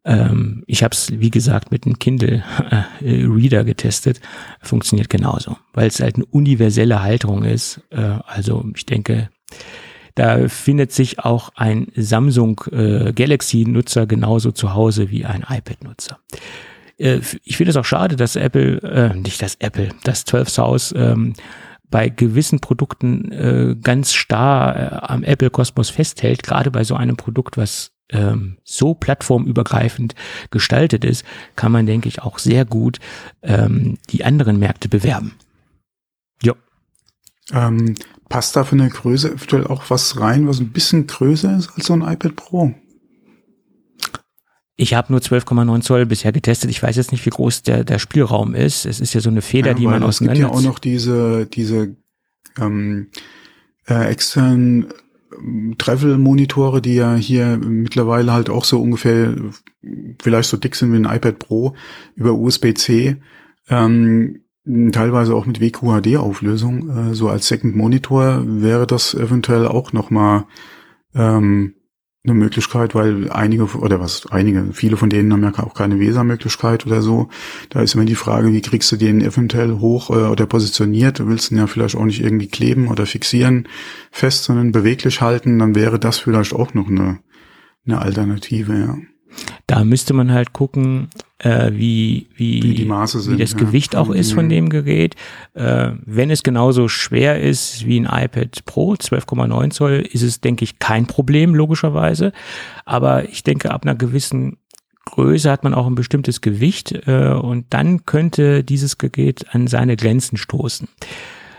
Ähm, ich habe es, wie gesagt, mit einem Kindle <laughs> äh, Reader getestet. Funktioniert genauso, weil es halt eine universelle Halterung ist. Äh, also ich denke, da findet sich auch ein Samsung äh, Galaxy-Nutzer genauso zu Hause wie ein iPad-Nutzer äh, ich finde es auch schade, dass Apple, äh, nicht dass Apple, dass 12 South ähm, bei gewissen Produkten äh, ganz starr äh, am Apple-Kosmos festhält, gerade bei so einem Produkt, was ähm, so plattformübergreifend gestaltet ist, kann man, denke ich, auch sehr gut ähm, die anderen Märkte bewerben. Ja. Ähm, passt da von der Größe eventuell auch was rein, was ein bisschen größer ist als so ein iPad Pro? Ich habe nur 12,9 Zoll bisher getestet. Ich weiß jetzt nicht, wie groß der, der Spielraum ist. Es ist ja so eine Feder, ja, die man auseinander. Es gibt ja auch noch diese, diese ähm, äh, externen ähm, Travel-Monitore, die ja hier mittlerweile halt auch so ungefähr vielleicht so dick sind wie ein iPad Pro über USB-C, ähm, teilweise auch mit WQHD-Auflösung. Äh, so als Second Monitor wäre das eventuell auch nochmal ähm, eine Möglichkeit, weil einige oder was einige, viele von denen haben ja auch keine Weser-Möglichkeit oder so. Da ist immer die Frage, wie kriegst du den eventuell hoch äh, oder positioniert? Du willst ihn ja vielleicht auch nicht irgendwie kleben oder fixieren fest, sondern beweglich halten. Dann wäre das vielleicht auch noch eine, eine Alternative, ja. Da müsste man halt gucken, äh, wie, wie, wie, die Maße sind, wie das ja. Gewicht auch ist von dem Gerät. Äh, wenn es genauso schwer ist wie ein iPad Pro, 12,9 Zoll, ist es, denke ich, kein Problem, logischerweise. Aber ich denke, ab einer gewissen Größe hat man auch ein bestimmtes Gewicht äh, und dann könnte dieses Gerät an seine Grenzen stoßen.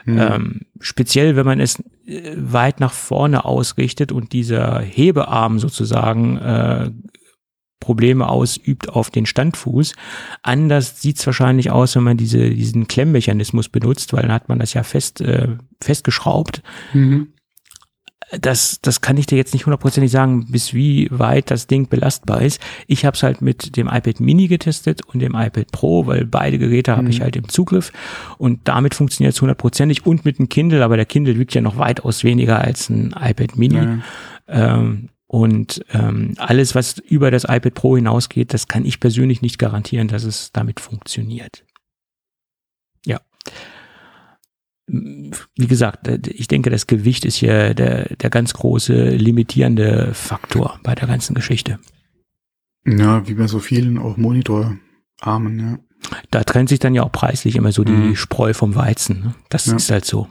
Mhm. Ähm, speziell, wenn man es äh, weit nach vorne ausrichtet und dieser Hebearm sozusagen äh, Probleme ausübt auf den Standfuß. Anders sieht's wahrscheinlich aus, wenn man diese, diesen Klemmmechanismus benutzt, weil dann hat man das ja fest, äh, festgeschraubt. Mhm. Das, das kann ich dir jetzt nicht hundertprozentig sagen, bis wie weit das Ding belastbar ist. Ich habe es halt mit dem iPad Mini getestet und dem iPad Pro, weil beide Geräte mhm. habe ich halt im Zugriff und damit funktioniert es hundertprozentig und mit dem Kindle, aber der Kindle wiegt ja noch weitaus weniger als ein iPad Mini. Ja. Ähm, und ähm, alles, was über das iPad Pro hinausgeht, das kann ich persönlich nicht garantieren, dass es damit funktioniert. Ja. Wie gesagt, ich denke, das Gewicht ist hier der, der ganz große limitierende Faktor bei der ganzen Geschichte. Ja, wie bei so vielen auch Monitorarmen, ja. Da trennt sich dann ja auch preislich immer so die mhm. Spreu vom Weizen. Ne? Das ja. ist halt so.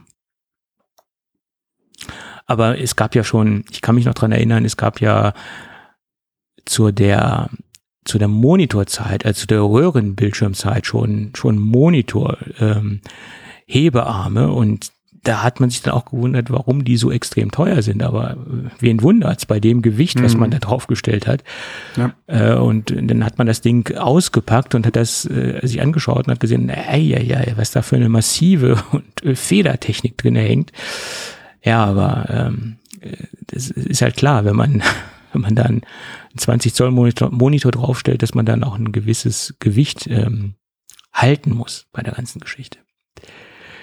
Aber es gab ja schon, ich kann mich noch dran erinnern, es gab ja zu der zu der Monitorzeit, also der Röhrenbildschirmzeit schon schon Monitor ähm, Hebearme und da hat man sich dann auch gewundert, warum die so extrem teuer sind. Aber wen wundert's bei dem Gewicht, mhm. was man da draufgestellt hat? Ja. Äh, und dann hat man das Ding ausgepackt und hat das äh, sich angeschaut und hat gesehen, ey, ey, ey, was da für eine massive <laughs> und äh, Federtechnik drin hängt. Ja, aber ähm, das ist halt klar, wenn man, <laughs> wenn man dann einen 20 Zoll Monitor, Monitor draufstellt, dass man dann auch ein gewisses Gewicht ähm, halten muss bei der ganzen Geschichte.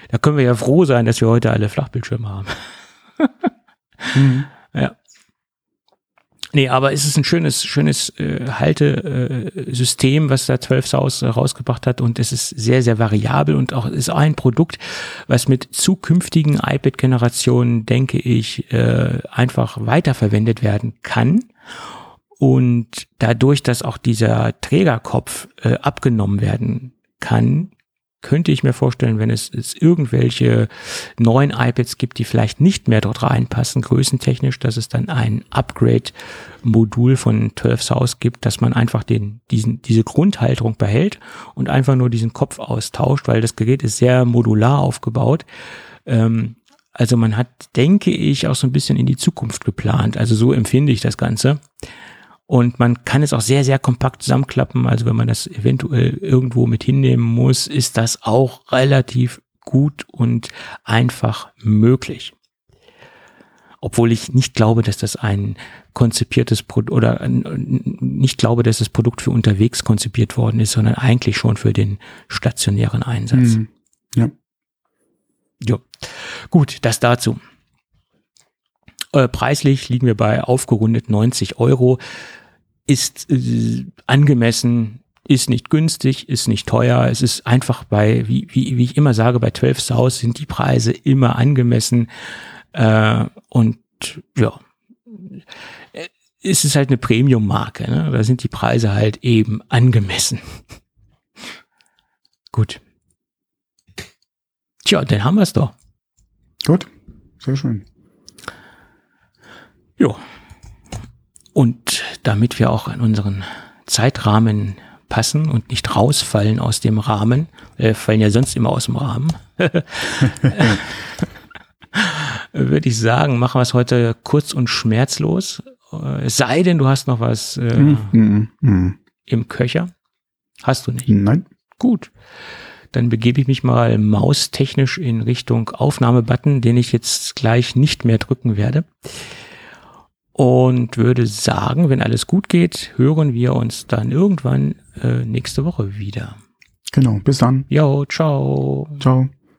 Da können wir ja froh sein, dass wir heute alle Flachbildschirme haben. <laughs> mhm. Ja. Nee, aber es ist ein schönes, schönes äh, Haltesystem, äh, was da 12 Saus äh, rausgebracht hat und es ist sehr, sehr variabel und auch ist auch ein Produkt, was mit zukünftigen iPad-Generationen, denke ich, äh, einfach weiterverwendet werden kann. Und dadurch, dass auch dieser Trägerkopf äh, abgenommen werden kann, könnte ich mir vorstellen, wenn es, es irgendwelche neuen iPads gibt, die vielleicht nicht mehr dort reinpassen, größentechnisch, dass es dann ein Upgrade-Modul von 12 South gibt, dass man einfach den, diesen, diese Grundhalterung behält und einfach nur diesen Kopf austauscht, weil das Gerät ist sehr modular aufgebaut. Ähm, also man hat, denke ich, auch so ein bisschen in die Zukunft geplant. Also so empfinde ich das Ganze. Und man kann es auch sehr, sehr kompakt zusammenklappen. Also wenn man das eventuell irgendwo mit hinnehmen muss, ist das auch relativ gut und einfach möglich. Obwohl ich nicht glaube, dass das ein konzipiertes Produkt oder nicht glaube, dass das Produkt für unterwegs konzipiert worden ist, sondern eigentlich schon für den stationären Einsatz. Mhm. Ja. Jo. Gut, das dazu. Äh, preislich liegen wir bei aufgerundet 90 Euro ist äh, angemessen, ist nicht günstig, ist nicht teuer. Es ist einfach bei, wie, wie, wie ich immer sage, bei 12 Saus sind die Preise immer angemessen. Äh, und ja, äh, es ist halt eine Premium-Marke. Ne? Da sind die Preise halt eben angemessen. <laughs> Gut. Tja, dann haben wir es doch. Gut, sehr schön. Ja, und damit wir auch in unseren Zeitrahmen passen und nicht rausfallen aus dem Rahmen, wir fallen ja sonst immer aus dem Rahmen, <laughs> würde ich sagen, machen wir es heute kurz und schmerzlos. Es sei denn, du hast noch was äh, mm, mm, mm. im Köcher. Hast du nicht? Nein. Gut. Dann begebe ich mich mal maustechnisch in Richtung Aufnahmebutton, den ich jetzt gleich nicht mehr drücken werde und würde sagen, wenn alles gut geht, hören wir uns dann irgendwann äh, nächste Woche wieder. Genau, bis dann. Jo, ciao. Ciao.